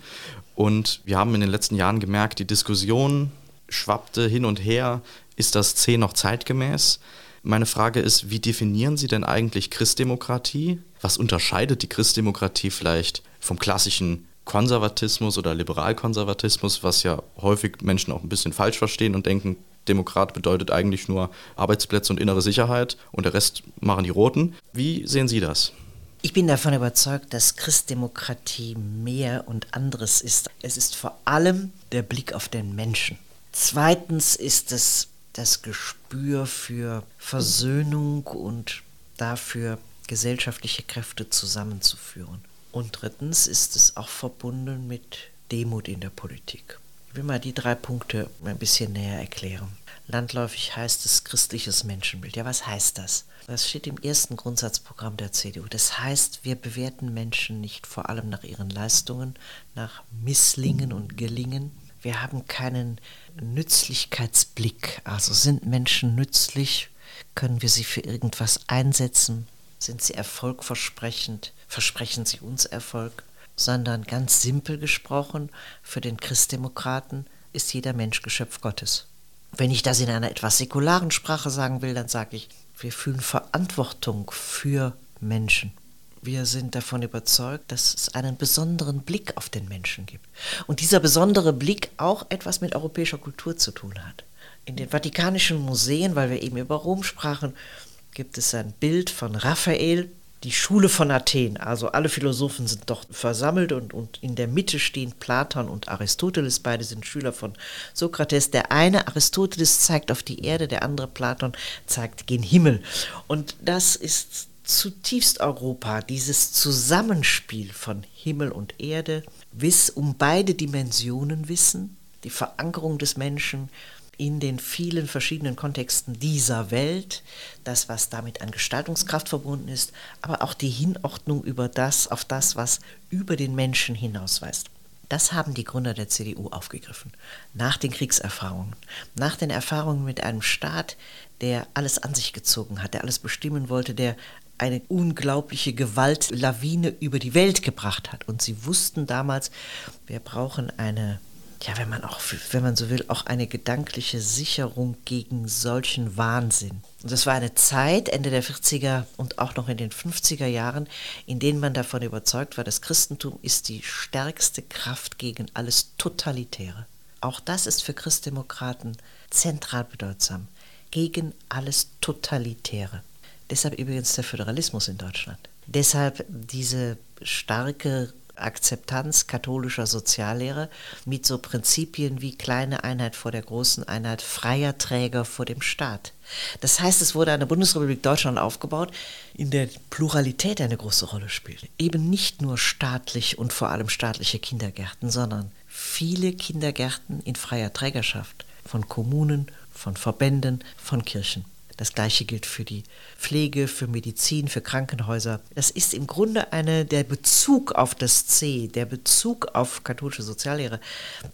Und wir haben in den letzten Jahren gemerkt, die Diskussion schwappte hin und her. Ist das C noch zeitgemäß? Meine Frage ist, wie definieren Sie denn eigentlich Christdemokratie? Was unterscheidet die Christdemokratie vielleicht vom klassischen Konservatismus oder Liberalkonservatismus, was ja häufig Menschen auch ein bisschen falsch verstehen und denken, Demokrat bedeutet eigentlich nur Arbeitsplätze und innere Sicherheit und der Rest machen die Roten. Wie sehen Sie das? Ich bin davon überzeugt, dass Christdemokratie mehr und anderes ist. Es ist vor allem der Blick auf den Menschen. Zweitens ist es das Gespür für Versöhnung und dafür gesellschaftliche Kräfte zusammenzuführen. Und drittens ist es auch verbunden mit Demut in der Politik. Ich will mal die drei Punkte ein bisschen näher erklären. Landläufig heißt es christliches Menschenbild. Ja, was heißt das? Das steht im ersten Grundsatzprogramm der CDU. Das heißt, wir bewerten Menschen nicht vor allem nach ihren Leistungen, nach Misslingen und Gelingen. Wir haben keinen Nützlichkeitsblick. Also sind Menschen nützlich? Können wir sie für irgendwas einsetzen? Sind sie erfolgversprechend? Versprechen sie uns Erfolg? Sondern ganz simpel gesprochen, für den Christdemokraten ist jeder Mensch Geschöpf Gottes. Wenn ich das in einer etwas säkularen Sprache sagen will, dann sage ich, wir fühlen Verantwortung für Menschen. Wir sind davon überzeugt, dass es einen besonderen Blick auf den Menschen gibt. Und dieser besondere Blick auch etwas mit europäischer Kultur zu tun hat. In den Vatikanischen Museen, weil wir eben über Rom sprachen, gibt es ein Bild von Raphael, die Schule von Athen. Also alle Philosophen sind dort versammelt und, und in der Mitte stehen Platon und Aristoteles. Beide sind Schüler von Sokrates. Der eine, Aristoteles, zeigt auf die Erde, der andere, Platon, zeigt gen Himmel. Und das ist zutiefst Europa, dieses Zusammenspiel von Himmel und Erde, Wiss um beide Dimensionen wissen, die Verankerung des Menschen in den vielen verschiedenen Kontexten dieser Welt, das, was damit an Gestaltungskraft verbunden ist, aber auch die Hinordnung über das, auf das, was über den Menschen hinausweist. Das haben die Gründer der CDU aufgegriffen. Nach den Kriegserfahrungen, nach den Erfahrungen mit einem Staat, der alles an sich gezogen hat, der alles bestimmen wollte, der eine unglaubliche Gewaltlawine über die Welt gebracht hat. Und sie wussten damals, wir brauchen eine, ja, wenn man auch, wenn man so will, auch eine gedankliche Sicherung gegen solchen Wahnsinn. Und das war eine Zeit, Ende der 40er und auch noch in den 50er Jahren, in denen man davon überzeugt war, das Christentum ist die stärkste Kraft gegen alles Totalitäre. Auch das ist für Christdemokraten zentral bedeutsam. Gegen alles Totalitäre. Deshalb übrigens der Föderalismus in Deutschland. Deshalb diese starke Akzeptanz katholischer Soziallehre mit so Prinzipien wie kleine Einheit vor der großen Einheit, freier Träger vor dem Staat. Das heißt, es wurde eine Bundesrepublik Deutschland aufgebaut, in der Pluralität eine große Rolle spielt. Eben nicht nur staatlich und vor allem staatliche Kindergärten, sondern viele Kindergärten in freier Trägerschaft von Kommunen, von Verbänden, von Kirchen. Das gleiche gilt für die Pflege, für Medizin, für Krankenhäuser. Das ist im Grunde eine, der Bezug auf das C, der Bezug auf katholische Soziallehre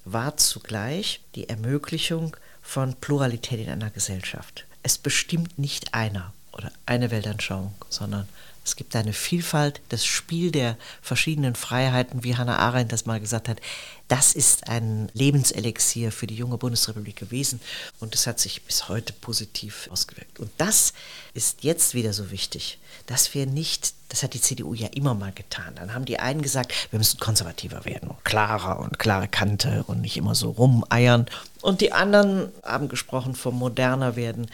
war zugleich die Ermöglichung von Pluralität in einer Gesellschaft. Es bestimmt nicht einer oder eine Weltanschauung, sondern es gibt eine Vielfalt, das Spiel der verschiedenen Freiheiten, wie Hannah Arendt das mal gesagt hat. Das ist ein Lebenselixier für die junge Bundesrepublik gewesen und es hat sich bis heute positiv ausgewirkt. Und das ist jetzt wieder so wichtig, dass wir nicht, das hat die CDU ja immer mal getan, dann haben die einen gesagt, wir müssen konservativer werden und klarer und klare Kante und nicht immer so rumeiern. Und die anderen haben gesprochen vom moderner werden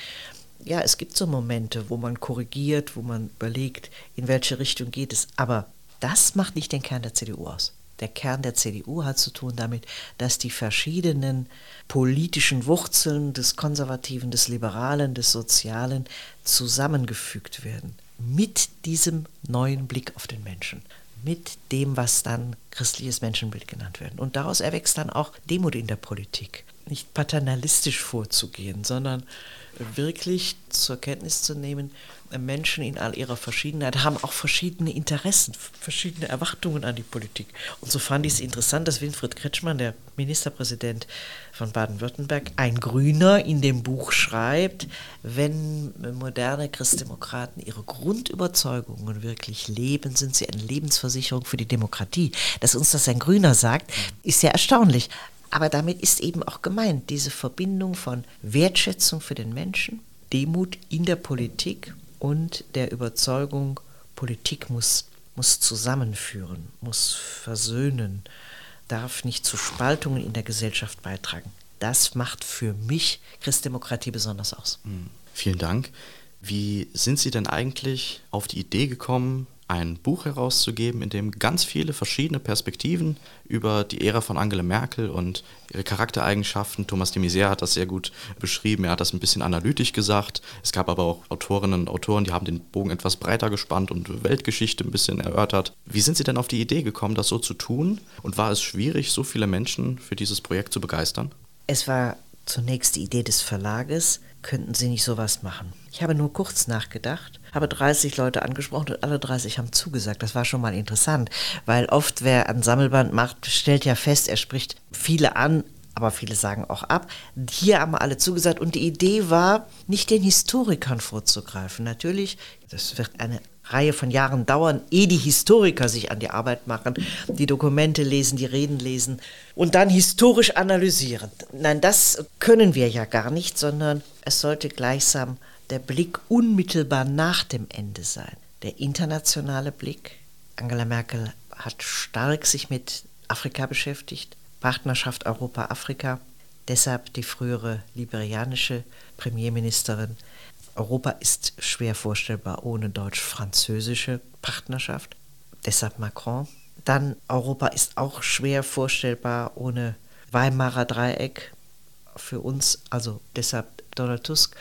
ja, es gibt so Momente, wo man korrigiert, wo man überlegt, in welche Richtung geht es. Aber das macht nicht den Kern der CDU aus. Der Kern der CDU hat zu tun damit, dass die verschiedenen politischen Wurzeln des Konservativen, des Liberalen, des Sozialen zusammengefügt werden. Mit diesem neuen Blick auf den Menschen. Mit dem, was dann christliches Menschenbild genannt wird. Und daraus erwächst dann auch Demut in der Politik. Nicht paternalistisch vorzugehen, sondern wirklich zur Kenntnis zu nehmen, Menschen in all ihrer Verschiedenheit haben auch verschiedene Interessen, verschiedene Erwartungen an die Politik. Und so fand ich es interessant, dass Winfried Kretschmann, der Ministerpräsident von Baden-Württemberg, ein Grüner in dem Buch schreibt, wenn moderne Christdemokraten ihre Grundüberzeugungen wirklich leben, sind sie eine Lebensversicherung für die Demokratie. Dass uns das ein Grüner sagt, ist ja erstaunlich. Aber damit ist eben auch gemeint diese Verbindung von Wertschätzung für den Menschen, Demut in der Politik und der Überzeugung, Politik muss, muss zusammenführen, muss versöhnen, darf nicht zu Spaltungen in der Gesellschaft beitragen. Das macht für mich Christdemokratie besonders aus. Hm. Vielen Dank. Wie sind Sie denn eigentlich auf die Idee gekommen, ein Buch herauszugeben, in dem ganz viele verschiedene Perspektiven über die Ära von Angela Merkel und ihre Charaktereigenschaften, Thomas de Maizière hat das sehr gut beschrieben, er hat das ein bisschen analytisch gesagt. Es gab aber auch Autorinnen und Autoren, die haben den Bogen etwas breiter gespannt und Weltgeschichte ein bisschen erörtert. Wie sind Sie denn auf die Idee gekommen, das so zu tun? Und war es schwierig, so viele Menschen für dieses Projekt zu begeistern? Es war zunächst die Idee des Verlages, könnten Sie nicht sowas machen? Ich habe nur kurz nachgedacht, habe 30 Leute angesprochen und alle 30 haben zugesagt. Das war schon mal interessant, weil oft wer ein Sammelband macht, stellt ja fest, er spricht viele an, aber viele sagen auch ab. Hier haben alle zugesagt und die Idee war, nicht den Historikern vorzugreifen. Natürlich, das wird eine Reihe von Jahren dauern, ehe die Historiker sich an die Arbeit machen, die Dokumente lesen, die Reden lesen und dann historisch analysieren. Nein, das können wir ja gar nicht, sondern es sollte gleichsam der Blick unmittelbar nach dem Ende sein. Der internationale Blick. Angela Merkel hat stark sich mit Afrika beschäftigt, Partnerschaft Europa-Afrika. Deshalb die frühere liberianische Premierministerin Europa ist schwer vorstellbar ohne deutsch-französische Partnerschaft. Deshalb Macron. Dann Europa ist auch schwer vorstellbar ohne Weimarer Dreieck. Für uns, also deshalb Donald Tusk.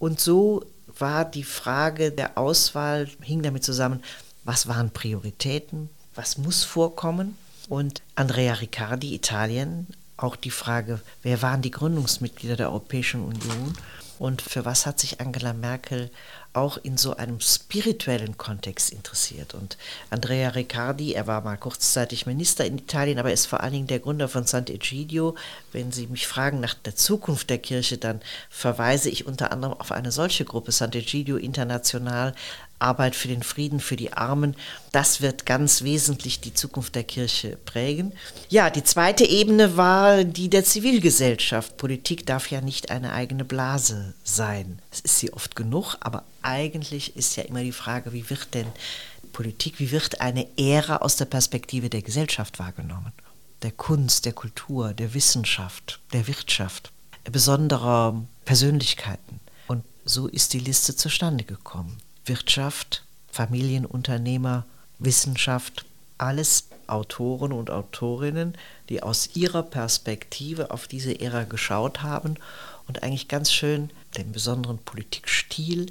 Und so war die Frage der Auswahl, hing damit zusammen, was waren Prioritäten, was muss vorkommen. Und Andrea Riccardi, Italien, auch die Frage, wer waren die Gründungsmitglieder der Europäischen Union und für was hat sich Angela Merkel auch in so einem spirituellen Kontext interessiert. Und Andrea Riccardi, er war mal kurzzeitig Minister in Italien, aber ist vor allen Dingen der Gründer von Sant'Egidio. Wenn Sie mich fragen nach der Zukunft der Kirche, dann verweise ich unter anderem auf eine solche Gruppe, Sant'Egidio International, Arbeit für den Frieden, für die Armen. Das wird ganz wesentlich die Zukunft der Kirche prägen. Ja, die zweite Ebene war die der Zivilgesellschaft. Politik darf ja nicht eine eigene Blase sein. Es ist sie oft genug, aber eigentlich ist ja immer die Frage, wie wird denn Politik, wie wird eine Ära aus der Perspektive der Gesellschaft wahrgenommen? Der Kunst, der Kultur, der Wissenschaft, der Wirtschaft, besonderer Persönlichkeiten. Und so ist die Liste zustande gekommen. Wirtschaft, Familienunternehmer, Wissenschaft, alles Autoren und Autorinnen, die aus ihrer Perspektive auf diese Ära geschaut haben und eigentlich ganz schön den besonderen Politikstil,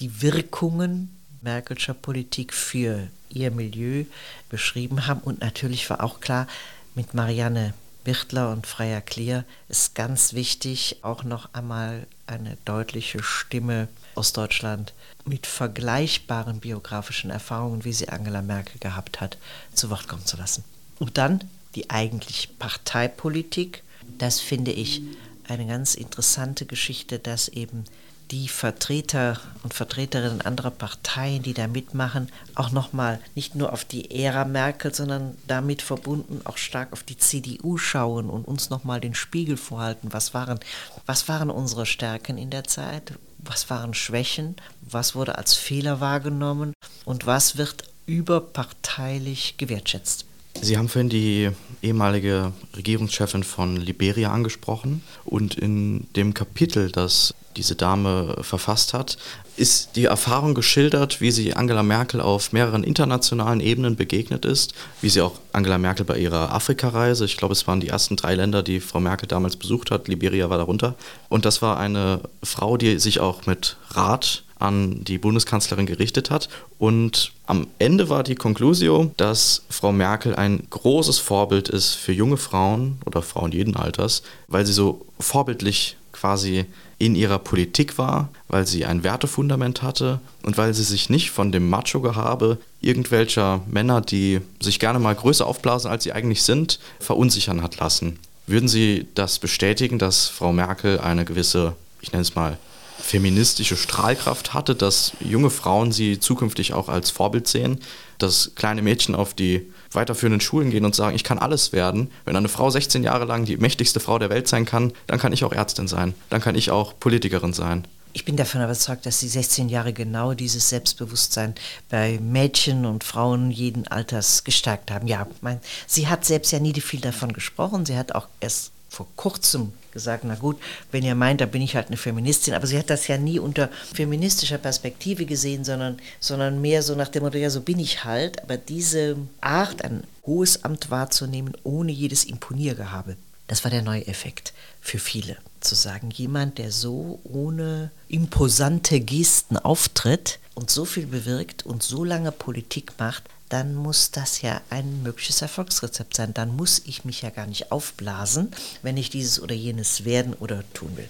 die Wirkungen Merkelscher Politik für ihr Milieu beschrieben haben. Und natürlich war auch klar, mit Marianne Birtler und Freier Klier ist ganz wichtig, auch noch einmal eine deutliche Stimme aus Deutschland mit vergleichbaren biografischen Erfahrungen, wie sie Angela Merkel gehabt hat, zu Wort kommen zu lassen. Und dann die eigentlich Parteipolitik. Das finde ich eine ganz interessante Geschichte, dass eben die Vertreter und Vertreterinnen anderer Parteien, die da mitmachen, auch nochmal nicht nur auf die Ära Merkel, sondern damit verbunden auch stark auf die CDU schauen und uns nochmal den Spiegel vorhalten. Was waren, was waren unsere Stärken in der Zeit? Was waren Schwächen? Was wurde als Fehler wahrgenommen? Und was wird überparteilich gewertschätzt? Sie haben vorhin die ehemalige Regierungschefin von Liberia angesprochen und in dem Kapitel, das diese Dame verfasst hat, ist die Erfahrung geschildert, wie sie Angela Merkel auf mehreren internationalen Ebenen begegnet ist, wie sie auch Angela Merkel bei ihrer Afrikareise, ich glaube es waren die ersten drei Länder, die Frau Merkel damals besucht hat, Liberia war darunter, und das war eine Frau, die sich auch mit Rat an die Bundeskanzlerin gerichtet hat. Und am Ende war die Konklusio, dass Frau Merkel ein großes Vorbild ist für junge Frauen oder Frauen jeden Alters, weil sie so vorbildlich quasi in ihrer Politik war, weil sie ein Wertefundament hatte und weil sie sich nicht von dem Macho-Gehabe irgendwelcher Männer, die sich gerne mal größer aufblasen, als sie eigentlich sind, verunsichern hat lassen. Würden Sie das bestätigen, dass Frau Merkel eine gewisse, ich nenne es mal, feministische Strahlkraft hatte, dass junge Frauen sie zukünftig auch als Vorbild sehen, dass kleine Mädchen auf die weiterführenden Schulen gehen und sagen, ich kann alles werden. Wenn eine Frau 16 Jahre lang die mächtigste Frau der Welt sein kann, dann kann ich auch Ärztin sein, dann kann ich auch Politikerin sein. Ich bin davon überzeugt, dass die 16 Jahre genau dieses Selbstbewusstsein bei Mädchen und Frauen jeden Alters gestärkt haben. Ja, mein, sie hat selbst ja nie viel davon gesprochen. Sie hat auch erst vor kurzem gesagt, na gut, wenn ihr meint, da bin ich halt eine Feministin. Aber sie hat das ja nie unter feministischer Perspektive gesehen, sondern, sondern mehr so nach dem Motto, ja, so bin ich halt. Aber diese Art, ein hohes Amt wahrzunehmen, ohne jedes Imponiergehabe, das war der neue Effekt für viele. Zu sagen, jemand, der so ohne imposante Gesten auftritt und so viel bewirkt und so lange Politik macht, dann muss das ja ein mögliches Erfolgsrezept sein. Dann muss ich mich ja gar nicht aufblasen, wenn ich dieses oder jenes werden oder tun will.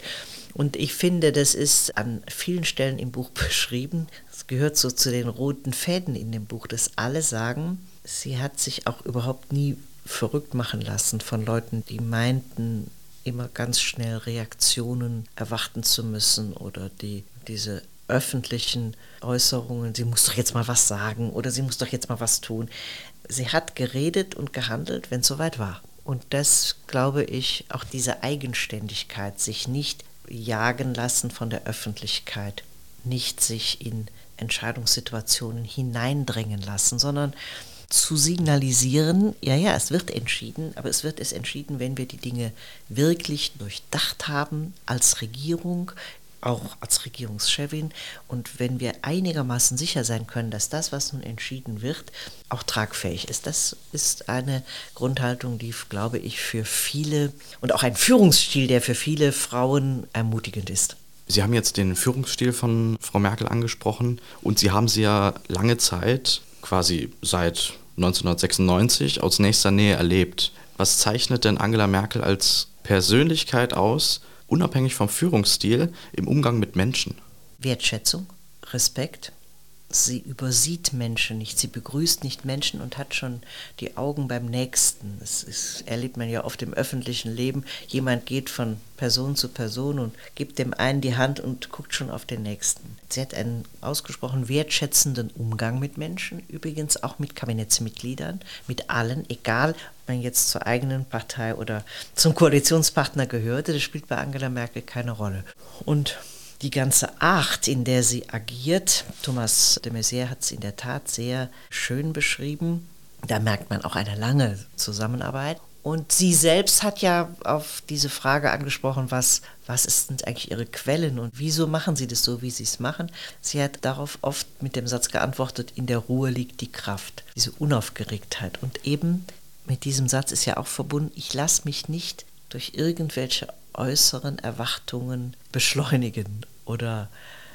Und ich finde, das ist an vielen Stellen im Buch beschrieben. Es gehört so zu den roten Fäden in dem Buch, dass alle sagen, sie hat sich auch überhaupt nie verrückt machen lassen von Leuten, die meinten, immer ganz schnell Reaktionen erwarten zu müssen oder die diese öffentlichen Äußerungen, sie muss doch jetzt mal was sagen oder sie muss doch jetzt mal was tun. Sie hat geredet und gehandelt, wenn es soweit war. Und das, glaube ich, auch diese Eigenständigkeit, sich nicht jagen lassen von der Öffentlichkeit, nicht sich in Entscheidungssituationen hineindrängen lassen, sondern zu signalisieren, ja, ja, es wird entschieden, aber es wird es entschieden, wenn wir die Dinge wirklich durchdacht haben als Regierung, auch als Regierungschefin. Und wenn wir einigermaßen sicher sein können, dass das, was nun entschieden wird, auch tragfähig ist, das ist eine Grundhaltung, die, glaube ich, für viele und auch ein Führungsstil, der für viele Frauen ermutigend ist. Sie haben jetzt den Führungsstil von Frau Merkel angesprochen und Sie haben sie ja lange Zeit, quasi seit 1996, aus nächster Nähe erlebt. Was zeichnet denn Angela Merkel als Persönlichkeit aus, unabhängig vom Führungsstil im Umgang mit Menschen? Wertschätzung, Respekt, sie übersieht Menschen nicht, sie begrüßt nicht Menschen und hat schon die Augen beim Nächsten. Das ist, erlebt man ja oft im öffentlichen Leben. Jemand geht von Person zu Person und gibt dem einen die Hand und guckt schon auf den Nächsten. Sie hat einen ausgesprochen wertschätzenden Umgang mit Menschen, übrigens auch mit Kabinettsmitgliedern, mit allen, egal man jetzt zur eigenen Partei oder zum Koalitionspartner gehörte. Das spielt bei Angela Merkel keine Rolle. Und die ganze Art, in der sie agiert, Thomas de Maizière hat es in der Tat sehr schön beschrieben. Da merkt man auch eine lange Zusammenarbeit. Und sie selbst hat ja auf diese Frage angesprochen, was, was denn eigentlich ihre Quellen und wieso machen sie das so, wie sie es machen. Sie hat darauf oft mit dem Satz geantwortet, in der Ruhe liegt die Kraft, diese Unaufgeregtheit. Und eben mit diesem Satz ist ja auch verbunden, ich lasse mich nicht durch irgendwelche äußeren Erwartungen beschleunigen oder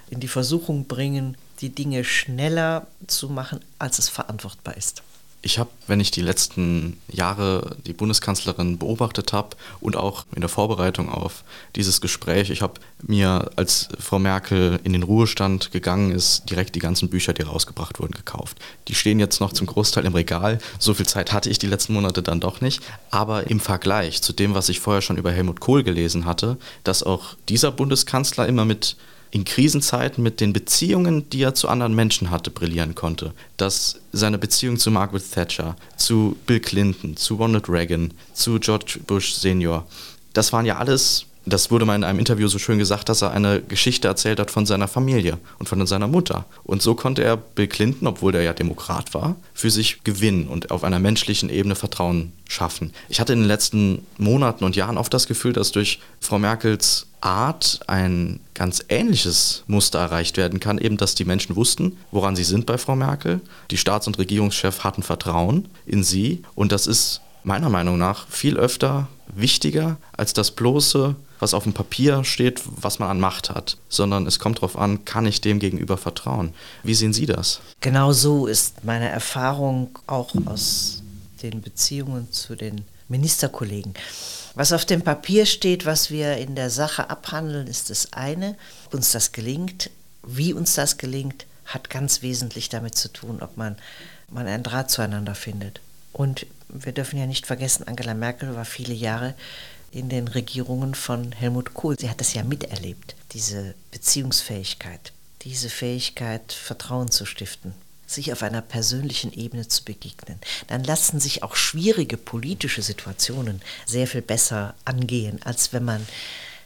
in die Versuchung bringen, die Dinge schneller zu machen, als es verantwortbar ist. Ich habe, wenn ich die letzten Jahre die Bundeskanzlerin beobachtet habe und auch in der Vorbereitung auf dieses Gespräch, ich habe mir, als Frau Merkel in den Ruhestand gegangen ist, direkt die ganzen Bücher, die rausgebracht wurden, gekauft. Die stehen jetzt noch zum Großteil im Regal. So viel Zeit hatte ich die letzten Monate dann doch nicht. Aber im Vergleich zu dem, was ich vorher schon über Helmut Kohl gelesen hatte, dass auch dieser Bundeskanzler immer mit in Krisenzeiten mit den Beziehungen, die er zu anderen Menschen hatte, brillieren konnte. Dass seine Beziehung zu Margaret Thatcher, zu Bill Clinton, zu Ronald Reagan, zu George Bush Senior, das waren ja alles das wurde mal in einem Interview so schön gesagt, dass er eine Geschichte erzählt hat von seiner Familie und von seiner Mutter. Und so konnte er Bill Clinton, obwohl er ja Demokrat war, für sich gewinnen und auf einer menschlichen Ebene Vertrauen schaffen. Ich hatte in den letzten Monaten und Jahren oft das Gefühl, dass durch Frau Merkels Art ein ganz ähnliches Muster erreicht werden kann, eben dass die Menschen wussten, woran sie sind bei Frau Merkel. Die Staats- und Regierungschefs hatten Vertrauen in sie und das ist meiner Meinung nach viel öfter wichtiger als das bloße, was auf dem Papier steht, was man an Macht hat, sondern es kommt darauf an, kann ich dem gegenüber vertrauen. Wie sehen Sie das? Genau so ist meine Erfahrung auch aus den Beziehungen zu den Ministerkollegen. Was auf dem Papier steht, was wir in der Sache abhandeln, ist das eine. Ob uns das gelingt, wie uns das gelingt, hat ganz wesentlich damit zu tun, ob man, man einen Draht zueinander findet. Und wir dürfen ja nicht vergessen, Angela Merkel war viele Jahre in den Regierungen von Helmut Kohl. Sie hat das ja miterlebt, diese Beziehungsfähigkeit, diese Fähigkeit, Vertrauen zu stiften, sich auf einer persönlichen Ebene zu begegnen. Dann lassen sich auch schwierige politische Situationen sehr viel besser angehen, als wenn man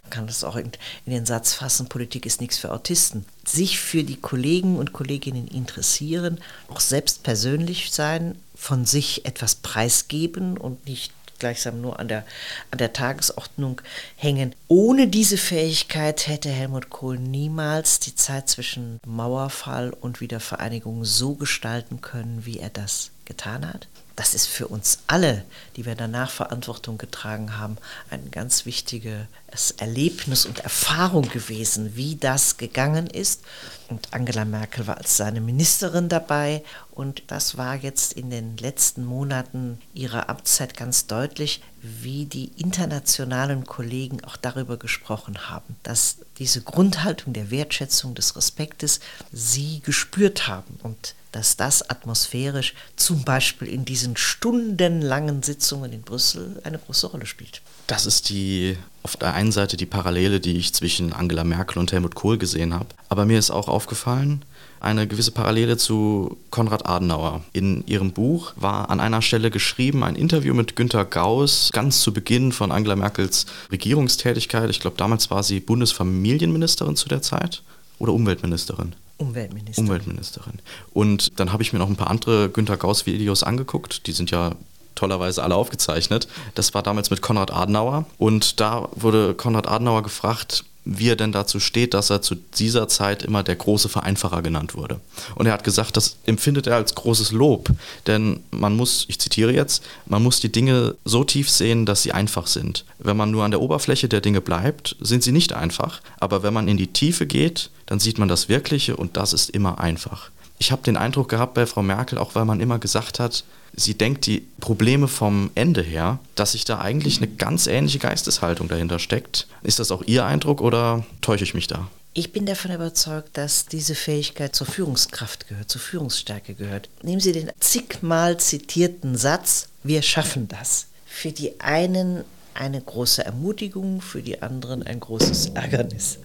kann das auch in, den Satz fassen, Politik ist nichts für Autisten. Sich für die Kollegen und Kolleginnen interessieren, auch selbst persönlich sein, von sich etwas preisgeben und nicht gleichsam nur an der, an der Tagesordnung hängen. Ohne diese Fähigkeit hätte Helmut Kohl niemals die Zeit zwischen Mauerfall und Wiedervereinigung so gestalten können, wie er das getan hat das ist für uns alle, die wir danach Verantwortung getragen haben, ein ganz wichtiges Erlebnis und Erfahrung gewesen, wie das gegangen ist. Und Angela Merkel war als seine Ministerin dabei und das war jetzt in den letzten Monaten ihrer Amtszeit ganz deutlich, wie die internationalen Kollegen auch darüber gesprochen haben, dass diese Grundhaltung der Wertschätzung, des Respektes sie gespürt haben und dass das atmosphärisch zum Beispiel in diesen stundenlangen Sitzungen in Brüssel eine große Rolle spielt. Das ist die auf der einen Seite die Parallele, die ich zwischen Angela Merkel und Helmut Kohl gesehen habe. Aber mir ist auch aufgefallen, eine gewisse Parallele zu Konrad Adenauer. In ihrem Buch war an einer Stelle geschrieben ein Interview mit Günter Gauss ganz zu Beginn von Angela Merkels Regierungstätigkeit. Ich glaube, damals war sie Bundesfamilienministerin zu der Zeit oder Umweltministerin. Umweltministerin. Umweltministerin. Und dann habe ich mir noch ein paar andere Günter Gauss-Videos angeguckt. Die sind ja tollerweise alle aufgezeichnet. Das war damals mit Konrad Adenauer. Und da wurde Konrad Adenauer gefragt, wie er denn dazu steht, dass er zu dieser Zeit immer der große Vereinfacher genannt wurde. Und er hat gesagt, das empfindet er als großes Lob, denn man muss, ich zitiere jetzt, man muss die Dinge so tief sehen, dass sie einfach sind. Wenn man nur an der Oberfläche der Dinge bleibt, sind sie nicht einfach, aber wenn man in die Tiefe geht, dann sieht man das Wirkliche und das ist immer einfach. Ich habe den Eindruck gehabt bei Frau Merkel, auch weil man immer gesagt hat, sie denkt die Probleme vom Ende her, dass sich da eigentlich eine ganz ähnliche Geisteshaltung dahinter steckt. Ist das auch Ihr Eindruck oder täusche ich mich da? Ich bin davon überzeugt, dass diese Fähigkeit zur Führungskraft gehört, zur Führungsstärke gehört. Nehmen Sie den zigmal zitierten Satz, wir schaffen das. Für die einen eine große Ermutigung, für die anderen ein großes Ärgernis.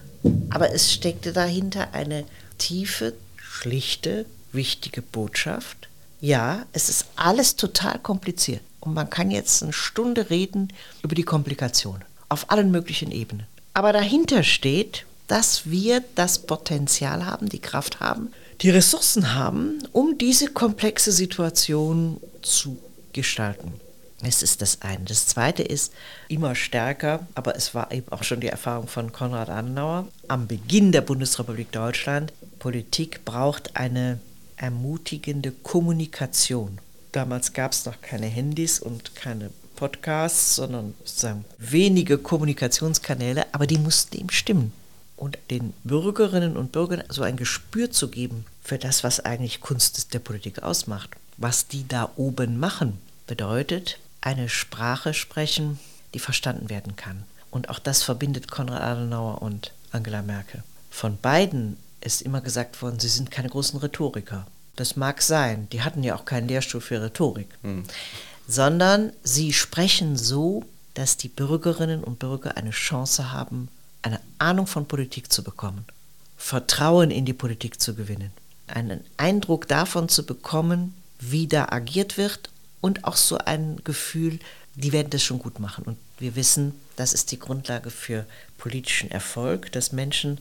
Aber es steckte dahinter eine tiefe, schlichte, wichtige Botschaft. Ja, es ist alles total kompliziert. Und man kann jetzt eine Stunde reden über die Komplikationen auf allen möglichen Ebenen. Aber dahinter steht, dass wir das Potenzial haben, die Kraft haben, die Ressourcen haben, um diese komplexe Situation zu gestalten. Es ist das eine. Das zweite ist immer stärker, aber es war eben auch schon die Erfahrung von Konrad Adenauer am Beginn der Bundesrepublik Deutschland. Politik braucht eine ermutigende Kommunikation. Damals gab es noch keine Handys und keine Podcasts, sondern sozusagen wenige Kommunikationskanäle, aber die mussten eben stimmen und den Bürgerinnen und Bürgern so ein Gespür zu geben für das, was eigentlich Kunst der Politik ausmacht. Was die da oben machen, bedeutet eine Sprache sprechen, die verstanden werden kann. Und auch das verbindet Konrad Adenauer und Angela Merkel. Von beiden ist immer gesagt worden, sie sind keine großen Rhetoriker. Das mag sein, die hatten ja auch keinen Lehrstuhl für Rhetorik. Hm. Sondern sie sprechen so, dass die Bürgerinnen und Bürger eine Chance haben, eine Ahnung von Politik zu bekommen, Vertrauen in die Politik zu gewinnen, einen Eindruck davon zu bekommen, wie da agiert wird und auch so ein Gefühl, die werden das schon gut machen. Und wir wissen, das ist die Grundlage für politischen Erfolg, dass Menschen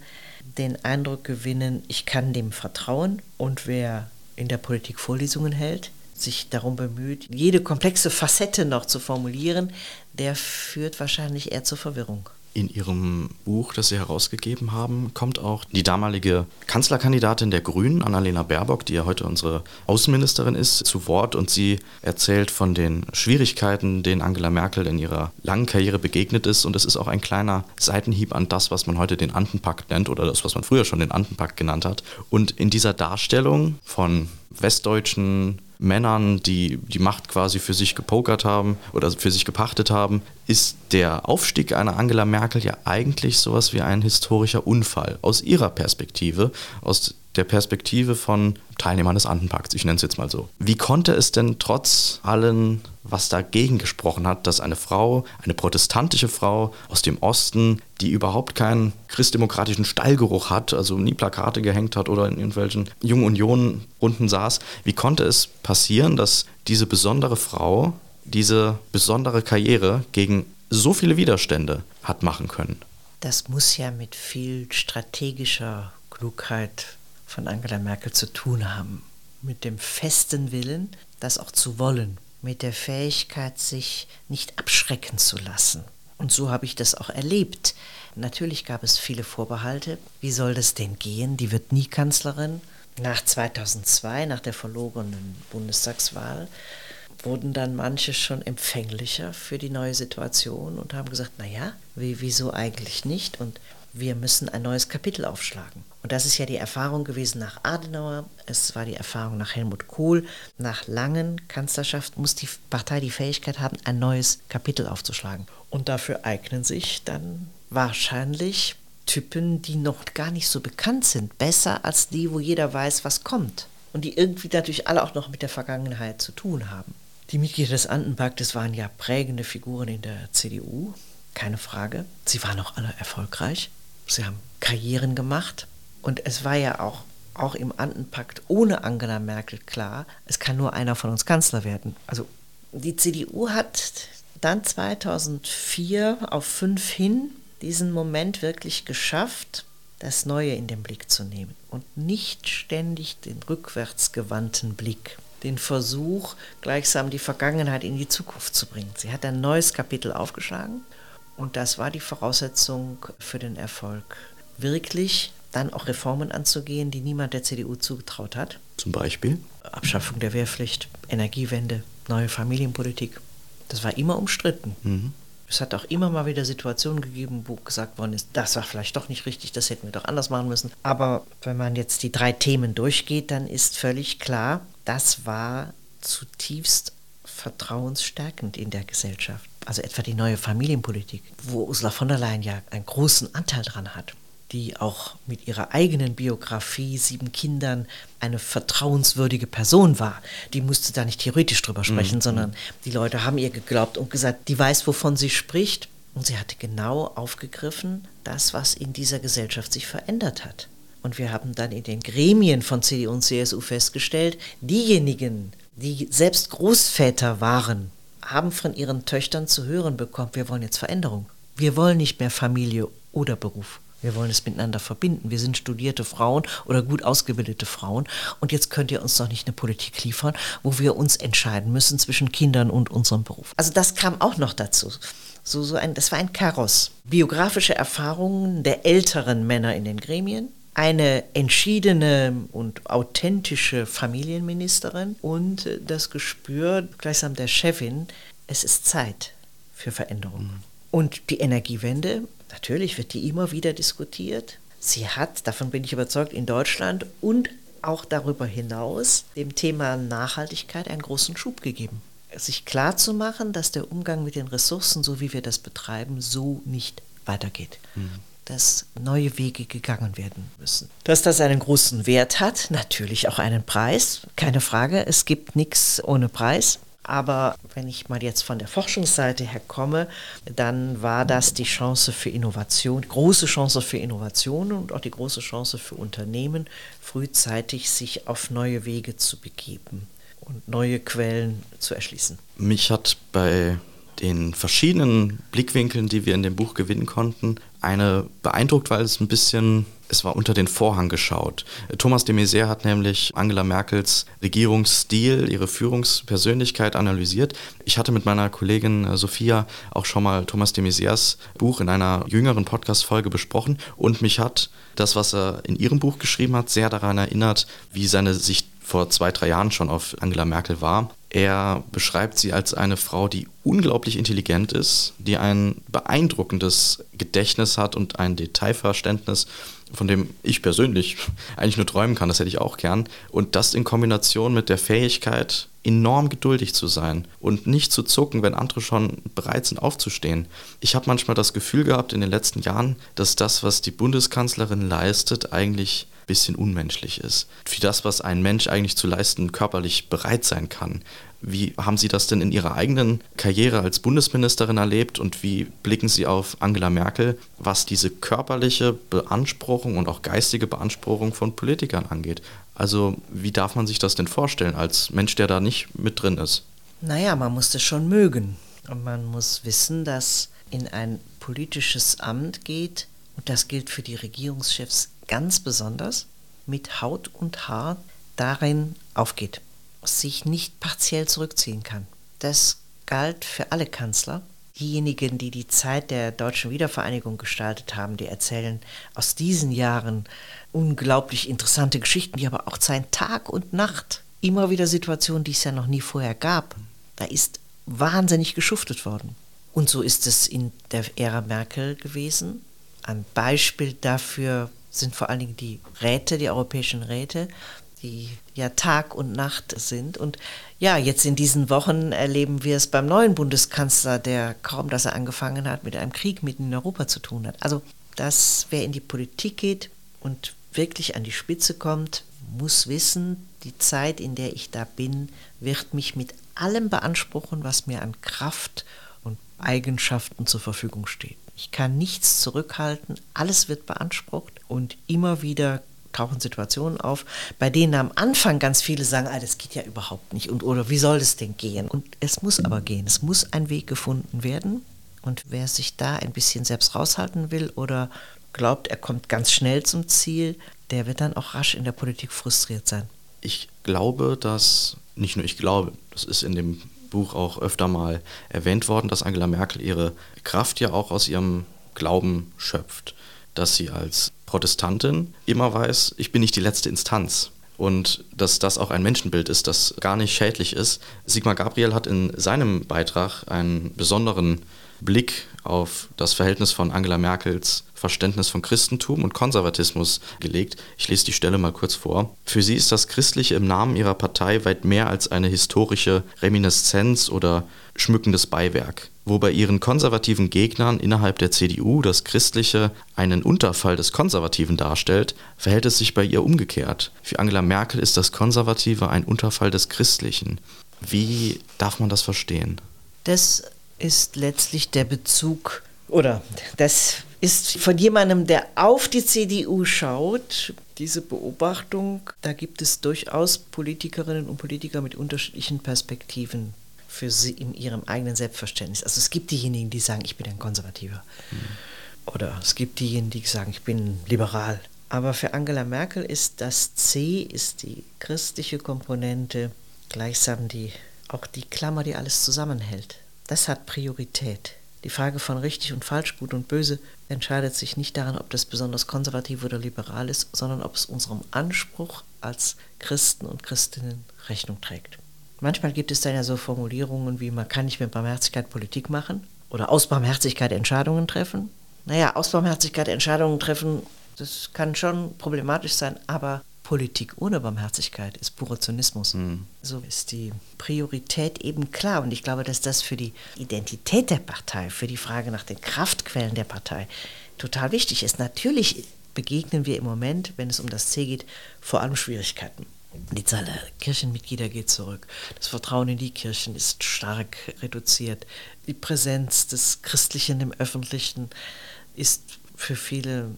den Eindruck gewinnen, ich kann dem vertrauen und wer in der Politik Vorlesungen hält, sich darum bemüht, jede komplexe Facette noch zu formulieren, der führt wahrscheinlich eher zur Verwirrung. In Ihrem Buch, das Sie herausgegeben haben, kommt auch die damalige Kanzlerkandidatin der Grünen, Annalena Baerbock, die ja heute unsere Außenministerin ist, zu Wort und sie erzählt von den Schwierigkeiten, denen Angela Merkel in ihrer langen Karriere begegnet ist. Und es ist auch ein kleiner Seitenhieb an das, was man heute den Andenpakt nennt oder das, was man früher schon den Andenpakt genannt hat. Und in dieser Darstellung von westdeutschen Männern, die die Macht quasi für sich gepokert haben oder für sich gepachtet haben, ist der Aufstieg einer Angela Merkel ja eigentlich sowas wie ein historischer Unfall. Aus ihrer Perspektive, aus der Perspektive von Teilnehmern des Andenpakts, ich nenne es jetzt mal so. Wie konnte es denn trotz allem, was dagegen gesprochen hat, dass eine Frau, eine protestantische Frau aus dem Osten, die überhaupt keinen christdemokratischen Stallgeruch hat, also nie Plakate gehängt hat oder in irgendwelchen Jungen Unionen unten saß, wie konnte es passieren, dass diese besondere Frau diese besondere Karriere gegen so viele Widerstände hat machen können? Das muss ja mit viel strategischer Klugheit von Angela Merkel zu tun haben. Mit dem festen Willen, das auch zu wollen. Mit der Fähigkeit, sich nicht abschrecken zu lassen. Und so habe ich das auch erlebt. Natürlich gab es viele Vorbehalte. Wie soll das denn gehen? Die wird nie Kanzlerin. Nach 2002, nach der verlorenen Bundestagswahl, wurden dann manche schon empfänglicher für die neue Situation und haben gesagt, naja, wie, wieso eigentlich nicht? Und wir müssen ein neues Kapitel aufschlagen. Und das ist ja die Erfahrung gewesen nach Adenauer, es war die Erfahrung nach Helmut Kohl. Nach langen Kanzlerschaften muss die Partei die Fähigkeit haben, ein neues Kapitel aufzuschlagen. Und dafür eignen sich dann wahrscheinlich Typen, die noch gar nicht so bekannt sind, besser als die, wo jeder weiß, was kommt. Und die irgendwie natürlich alle auch noch mit der Vergangenheit zu tun haben. Die Mitglieder des Andenpaktes waren ja prägende Figuren in der CDU, keine Frage. Sie waren auch alle erfolgreich. Sie haben Karrieren gemacht. Und es war ja auch, auch im Andenpakt ohne Angela Merkel klar, es kann nur einer von uns Kanzler werden. Also die CDU hat dann 2004 auf fünf hin diesen Moment wirklich geschafft, das Neue in den Blick zu nehmen und nicht ständig den rückwärtsgewandten Blick, den Versuch, gleichsam die Vergangenheit in die Zukunft zu bringen. Sie hat ein neues Kapitel aufgeschlagen und das war die Voraussetzung für den Erfolg. Wirklich dann auch Reformen anzugehen, die niemand der CDU zugetraut hat. Zum Beispiel? Abschaffung der Wehrpflicht, Energiewende, neue Familienpolitik. Das war immer umstritten. Mhm. Es hat auch immer mal wieder Situationen gegeben, wo gesagt worden ist, das war vielleicht doch nicht richtig, das hätten wir doch anders machen müssen. Aber wenn man jetzt die drei Themen durchgeht, dann ist völlig klar, das war zutiefst vertrauensstärkend in der Gesellschaft. Also etwa die neue Familienpolitik, wo Ursula von der Leyen ja einen großen Anteil dran hat die auch mit ihrer eigenen Biografie, sieben Kindern, eine vertrauenswürdige Person war. Die musste da nicht theoretisch drüber sprechen, mhm. sondern die Leute haben ihr geglaubt und gesagt, die weiß, wovon sie spricht. Und sie hatte genau aufgegriffen, das, was in dieser Gesellschaft sich verändert hat. Und wir haben dann in den Gremien von CDU und CSU festgestellt, diejenigen, die selbst Großväter waren, haben von ihren Töchtern zu hören bekommen, wir wollen jetzt Veränderung. Wir wollen nicht mehr Familie oder Beruf. Wir wollen es miteinander verbinden. Wir sind studierte Frauen oder gut ausgebildete Frauen. Und jetzt könnt ihr uns doch nicht eine Politik liefern, wo wir uns entscheiden müssen zwischen Kindern und unserem Beruf. Also das kam auch noch dazu. So, so ein, das war ein Karos. Biografische Erfahrungen der älteren Männer in den Gremien, eine entschiedene und authentische Familienministerin und das Gespür gleichsam der Chefin, es ist Zeit für Veränderungen. Mhm. Und die Energiewende Natürlich wird die immer wieder diskutiert. Sie hat, davon bin ich überzeugt, in Deutschland und auch darüber hinaus dem Thema Nachhaltigkeit einen großen Schub gegeben. Sich klar zu machen, dass der Umgang mit den Ressourcen, so wie wir das betreiben, so nicht weitergeht. Mhm. Dass neue Wege gegangen werden müssen. Dass das einen großen Wert hat, natürlich auch einen Preis, keine Frage. Es gibt nichts ohne Preis. Aber wenn ich mal jetzt von der Forschungsseite her komme, dann war das die Chance für Innovation, große Chance für Innovation und auch die große Chance für Unternehmen, frühzeitig sich auf neue Wege zu begeben und neue Quellen zu erschließen. Mich hat bei den verschiedenen Blickwinkeln, die wir in dem Buch gewinnen konnten, eine beeindruckt, weil es ein bisschen es war unter den Vorhang geschaut. Thomas de Maizière hat nämlich Angela Merkels Regierungsstil, ihre Führungspersönlichkeit analysiert. Ich hatte mit meiner Kollegin äh, Sophia auch schon mal Thomas de Maizières Buch in einer jüngeren Podcast-Folge besprochen und mich hat das, was er in ihrem Buch geschrieben hat, sehr daran erinnert, wie seine Sicht vor zwei, drei Jahren schon auf Angela Merkel war. Er beschreibt sie als eine Frau, die unglaublich intelligent ist, die ein beeindruckendes Gedächtnis hat und ein Detailverständnis von dem ich persönlich eigentlich nur träumen kann, das hätte ich auch gern. Und das in Kombination mit der Fähigkeit, enorm geduldig zu sein und nicht zu zucken, wenn andere schon bereit sind aufzustehen. Ich habe manchmal das Gefühl gehabt in den letzten Jahren, dass das, was die Bundeskanzlerin leistet, eigentlich bisschen unmenschlich ist. Für das, was ein Mensch eigentlich zu leisten, körperlich bereit sein kann. Wie haben Sie das denn in Ihrer eigenen Karriere als Bundesministerin erlebt und wie blicken Sie auf Angela Merkel, was diese körperliche Beanspruchung und auch geistige Beanspruchung von Politikern angeht? Also wie darf man sich das denn vorstellen als Mensch, der da nicht mit drin ist? Naja, man muss das schon mögen. Und man muss wissen, dass in ein politisches Amt geht, und das gilt für die Regierungschefs ganz besonders, mit Haut und Haar darin aufgeht sich nicht partiell zurückziehen kann. Das galt für alle Kanzler. Diejenigen, die die Zeit der deutschen Wiedervereinigung gestaltet haben, die erzählen aus diesen Jahren unglaublich interessante Geschichten, die aber auch zeigen Tag und Nacht. Immer wieder Situationen, die es ja noch nie vorher gab. Da ist wahnsinnig geschuftet worden. Und so ist es in der Ära Merkel gewesen. Ein Beispiel dafür sind vor allen Dingen die Räte, die europäischen Räte, die ja Tag und Nacht sind. Und ja, jetzt in diesen Wochen erleben wir es beim neuen Bundeskanzler, der kaum, dass er angefangen hat, mit einem Krieg mitten in Europa zu tun hat. Also, dass wer in die Politik geht und wirklich an die Spitze kommt, muss wissen, die Zeit, in der ich da bin, wird mich mit allem beanspruchen, was mir an Kraft und Eigenschaften zur Verfügung steht. Ich kann nichts zurückhalten, alles wird beansprucht und immer wieder tauchen Situationen auf, bei denen am Anfang ganz viele sagen, ah, das geht ja überhaupt nicht und oder wie soll das denn gehen? Und es muss aber gehen, es muss ein Weg gefunden werden. Und wer sich da ein bisschen selbst raushalten will oder glaubt, er kommt ganz schnell zum Ziel, der wird dann auch rasch in der Politik frustriert sein. Ich glaube, dass, nicht nur ich glaube, das ist in dem Buch auch öfter mal erwähnt worden, dass Angela Merkel ihre Kraft ja auch aus ihrem Glauben schöpft, dass sie als Protestantin immer weiß, ich bin nicht die letzte Instanz. Und dass das auch ein Menschenbild ist, das gar nicht schädlich ist. Sigmar Gabriel hat in seinem Beitrag einen besonderen Blick auf das Verhältnis von Angela Merkels Verständnis von Christentum und Konservatismus gelegt. Ich lese die Stelle mal kurz vor. Für sie ist das Christliche im Namen ihrer Partei weit mehr als eine historische Reminiszenz oder schmückendes Beiwerk. Wo bei ihren konservativen Gegnern innerhalb der CDU das Christliche einen Unterfall des Konservativen darstellt, verhält es sich bei ihr umgekehrt. Für Angela Merkel ist das Konservative ein Unterfall des Christlichen. Wie darf man das verstehen? Das ist letztlich der Bezug oder das ist von jemandem, der auf die CDU schaut, diese Beobachtung, da gibt es durchaus Politikerinnen und Politiker mit unterschiedlichen Perspektiven für sie in ihrem eigenen Selbstverständnis. Also es gibt diejenigen, die sagen, ich bin ein Konservativer. Mhm. Oder es gibt diejenigen, die sagen, ich bin liberal. Aber für Angela Merkel ist das C, ist die christliche Komponente, gleichsam die, auch die Klammer, die alles zusammenhält. Das hat Priorität. Die Frage von richtig und falsch, gut und böse entscheidet sich nicht daran, ob das besonders konservativ oder liberal ist, sondern ob es unserem Anspruch als Christen und Christinnen Rechnung trägt. Manchmal gibt es dann ja so Formulierungen wie, man kann nicht mit Barmherzigkeit Politik machen oder aus Barmherzigkeit Entscheidungen treffen. Naja, aus Barmherzigkeit Entscheidungen treffen, das kann schon problematisch sein, aber Politik ohne Barmherzigkeit ist purer Zynismus. Mhm. So ist die Priorität eben klar. Und ich glaube, dass das für die Identität der Partei, für die Frage nach den Kraftquellen der Partei total wichtig ist. Natürlich begegnen wir im Moment, wenn es um das C geht, vor allem Schwierigkeiten. Die Zahl der Kirchenmitglieder geht zurück. Das Vertrauen in die Kirchen ist stark reduziert. Die Präsenz des Christlichen im Öffentlichen ist für viele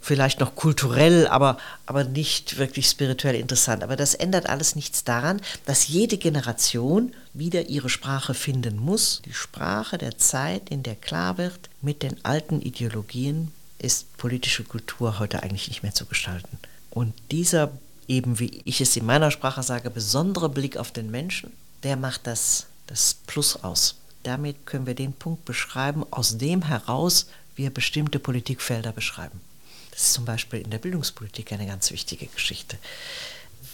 vielleicht noch kulturell, aber, aber nicht wirklich spirituell interessant. Aber das ändert alles nichts daran, dass jede Generation wieder ihre Sprache finden muss. Die Sprache der Zeit, in der klar wird, mit den alten Ideologien ist politische Kultur heute eigentlich nicht mehr zu gestalten. Und dieser eben, wie ich es in meiner Sprache sage, besondere Blick auf den Menschen, der macht das, das Plus aus. Damit können wir den Punkt beschreiben, aus dem heraus wir bestimmte Politikfelder beschreiben. Das ist zum Beispiel in der Bildungspolitik eine ganz wichtige Geschichte.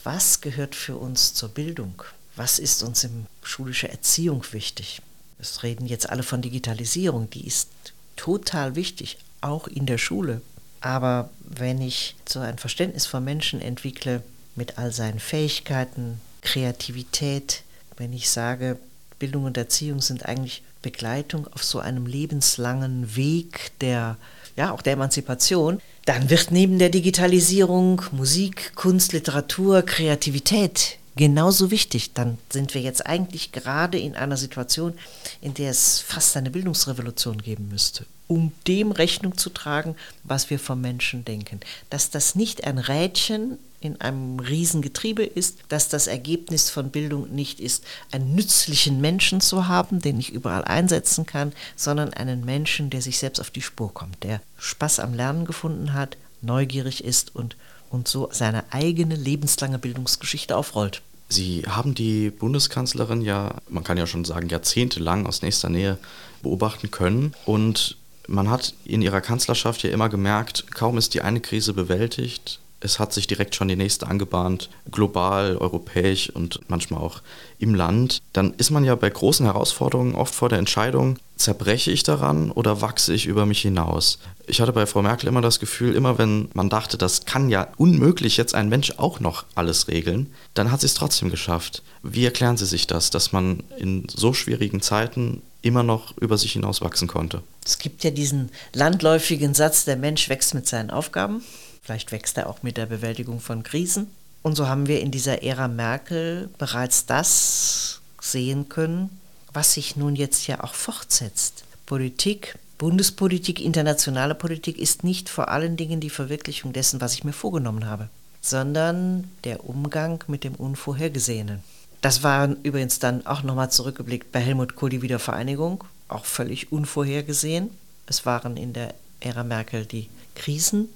Was gehört für uns zur Bildung? Was ist uns in schulischer Erziehung wichtig? Es reden jetzt alle von Digitalisierung, die ist total wichtig, auch in der Schule. Aber wenn ich so ein Verständnis von Menschen entwickle mit all seinen Fähigkeiten, Kreativität, wenn ich sage, Bildung und Erziehung sind eigentlich Begleitung auf so einem lebenslangen Weg der, ja, auch der Emanzipation, dann wird neben der Digitalisierung Musik, Kunst, Literatur, Kreativität genauso wichtig. Dann sind wir jetzt eigentlich gerade in einer Situation, in der es fast eine Bildungsrevolution geben müsste, um dem Rechnung zu tragen, was wir vom Menschen denken. Dass das nicht ein Rädchen in einem Riesengetriebe ist, dass das Ergebnis von Bildung nicht ist, einen nützlichen Menschen zu haben, den ich überall einsetzen kann, sondern einen Menschen, der sich selbst auf die Spur kommt, der Spaß am Lernen gefunden hat, neugierig ist und, und so seine eigene lebenslange Bildungsgeschichte aufrollt. Sie haben die Bundeskanzlerin ja, man kann ja schon sagen, jahrzehntelang aus nächster Nähe beobachten können und man hat in ihrer Kanzlerschaft ja immer gemerkt, kaum ist die eine Krise bewältigt, es hat sich direkt schon die nächste angebahnt, global, europäisch und manchmal auch im Land, dann ist man ja bei großen Herausforderungen oft vor der Entscheidung, zerbreche ich daran oder wachse ich über mich hinaus? Ich hatte bei Frau Merkel immer das Gefühl, immer wenn man dachte, das kann ja unmöglich jetzt ein Mensch auch noch alles regeln, dann hat sie es trotzdem geschafft. Wie erklären Sie sich das, dass man in so schwierigen Zeiten immer noch über sich hinaus wachsen konnte? Es gibt ja diesen landläufigen Satz, der Mensch wächst mit seinen Aufgaben. Vielleicht wächst er auch mit der Bewältigung von Krisen. Und so haben wir in dieser Ära Merkel bereits das sehen können, was sich nun jetzt ja auch fortsetzt. Politik, Bundespolitik, internationale Politik ist nicht vor allen Dingen die Verwirklichung dessen, was ich mir vorgenommen habe, sondern der Umgang mit dem Unvorhergesehenen. Das war übrigens dann auch nochmal zurückgeblickt bei Helmut Kohl die Wiedervereinigung, auch völlig unvorhergesehen. Es waren in der Ära Merkel die Krisen,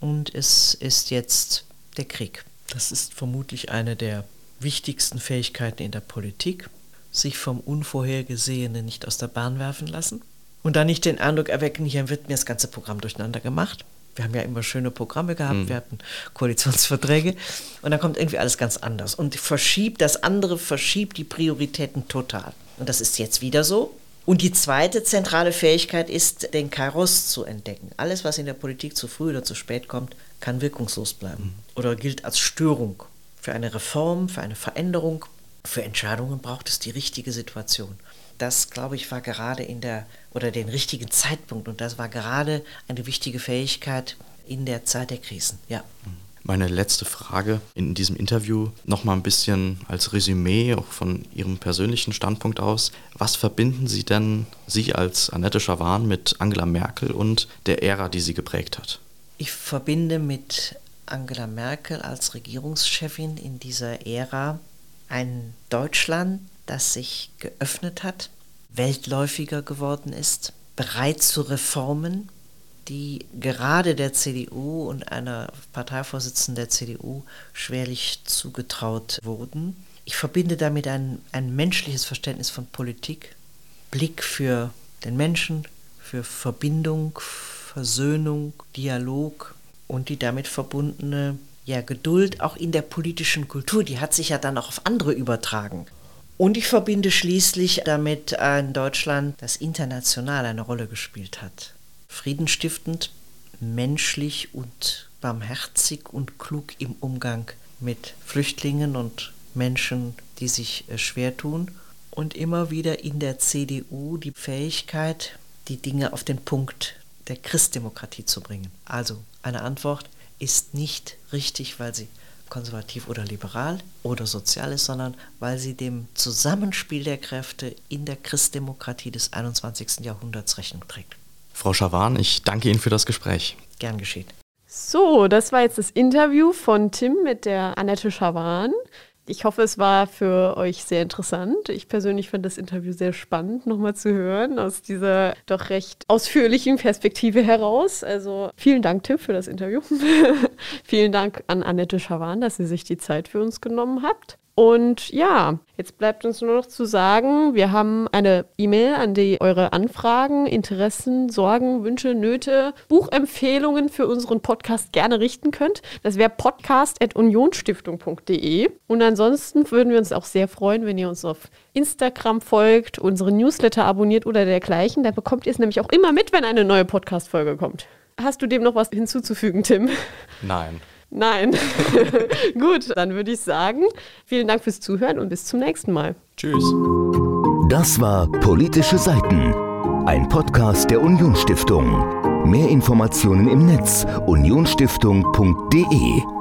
und es ist jetzt der Krieg. Das ist vermutlich eine der wichtigsten Fähigkeiten in der Politik, sich vom Unvorhergesehenen nicht aus der Bahn werfen lassen und dann nicht den Eindruck erwecken, hier wird mir das ganze Programm durcheinander gemacht. Wir haben ja immer schöne Programme gehabt, mhm. wir hatten Koalitionsverträge und dann kommt irgendwie alles ganz anders und verschiebt, das andere verschiebt die Prioritäten total. Und das ist jetzt wieder so. Und die zweite zentrale Fähigkeit ist, den Kairos zu entdecken. Alles, was in der Politik zu früh oder zu spät kommt, kann wirkungslos bleiben oder gilt als Störung. Für eine Reform, für eine Veränderung, für Entscheidungen braucht es die richtige Situation. Das, glaube ich, war gerade in der, oder den richtigen Zeitpunkt und das war gerade eine wichtige Fähigkeit in der Zeit der Krisen. Ja. Mhm meine letzte Frage in diesem Interview noch mal ein bisschen als Resümee auch von Ihrem persönlichen Standpunkt aus. Was verbinden Sie denn, Sie als Annette Schawan, mit Angela Merkel und der Ära, die sie geprägt hat? Ich verbinde mit Angela Merkel als Regierungschefin in dieser Ära ein Deutschland, das sich geöffnet hat, weltläufiger geworden ist, bereit zu Reformen, die gerade der CDU und einer Parteivorsitzenden der CDU schwerlich zugetraut wurden. Ich verbinde damit ein, ein menschliches Verständnis von Politik, Blick für den Menschen, für Verbindung, Versöhnung, Dialog und die damit verbundene ja, Geduld auch in der politischen Kultur. Die hat sich ja dann auch auf andere übertragen. Und ich verbinde schließlich damit ein Deutschland, das international eine Rolle gespielt hat friedenstiftend, menschlich und barmherzig und klug im Umgang mit Flüchtlingen und Menschen, die sich äh, schwer tun. Und immer wieder in der CDU die Fähigkeit, die Dinge auf den Punkt der Christdemokratie zu bringen. Also eine Antwort ist nicht richtig, weil sie konservativ oder liberal oder sozial ist, sondern weil sie dem Zusammenspiel der Kräfte in der Christdemokratie des 21. Jahrhunderts Rechnung trägt. Frau Schawan, ich danke Ihnen für das Gespräch. Gern geschehen. So, das war jetzt das Interview von Tim mit der Annette Schawan. Ich hoffe, es war für euch sehr interessant. Ich persönlich fand das Interview sehr spannend, nochmal zu hören, aus dieser doch recht ausführlichen Perspektive heraus. Also vielen Dank, Tim, für das Interview. vielen Dank an Annette Schawan, dass sie sich die Zeit für uns genommen habt. Und ja, jetzt bleibt uns nur noch zu sagen, wir haben eine E-Mail, an die eure Anfragen, Interessen, Sorgen, Wünsche, Nöte, Buchempfehlungen für unseren Podcast gerne richten könnt. Das wäre podcast.unionstiftung.de. Und ansonsten würden wir uns auch sehr freuen, wenn ihr uns auf Instagram folgt, unsere Newsletter abonniert oder dergleichen. Da bekommt ihr es nämlich auch immer mit, wenn eine neue Podcast-Folge kommt. Hast du dem noch was hinzuzufügen, Tim? Nein. Nein. Gut, dann würde ich sagen, vielen Dank fürs Zuhören und bis zum nächsten Mal. Tschüss. Das war Politische Seiten, ein Podcast der Unionsstiftung. Mehr Informationen im Netz unionsstiftung.de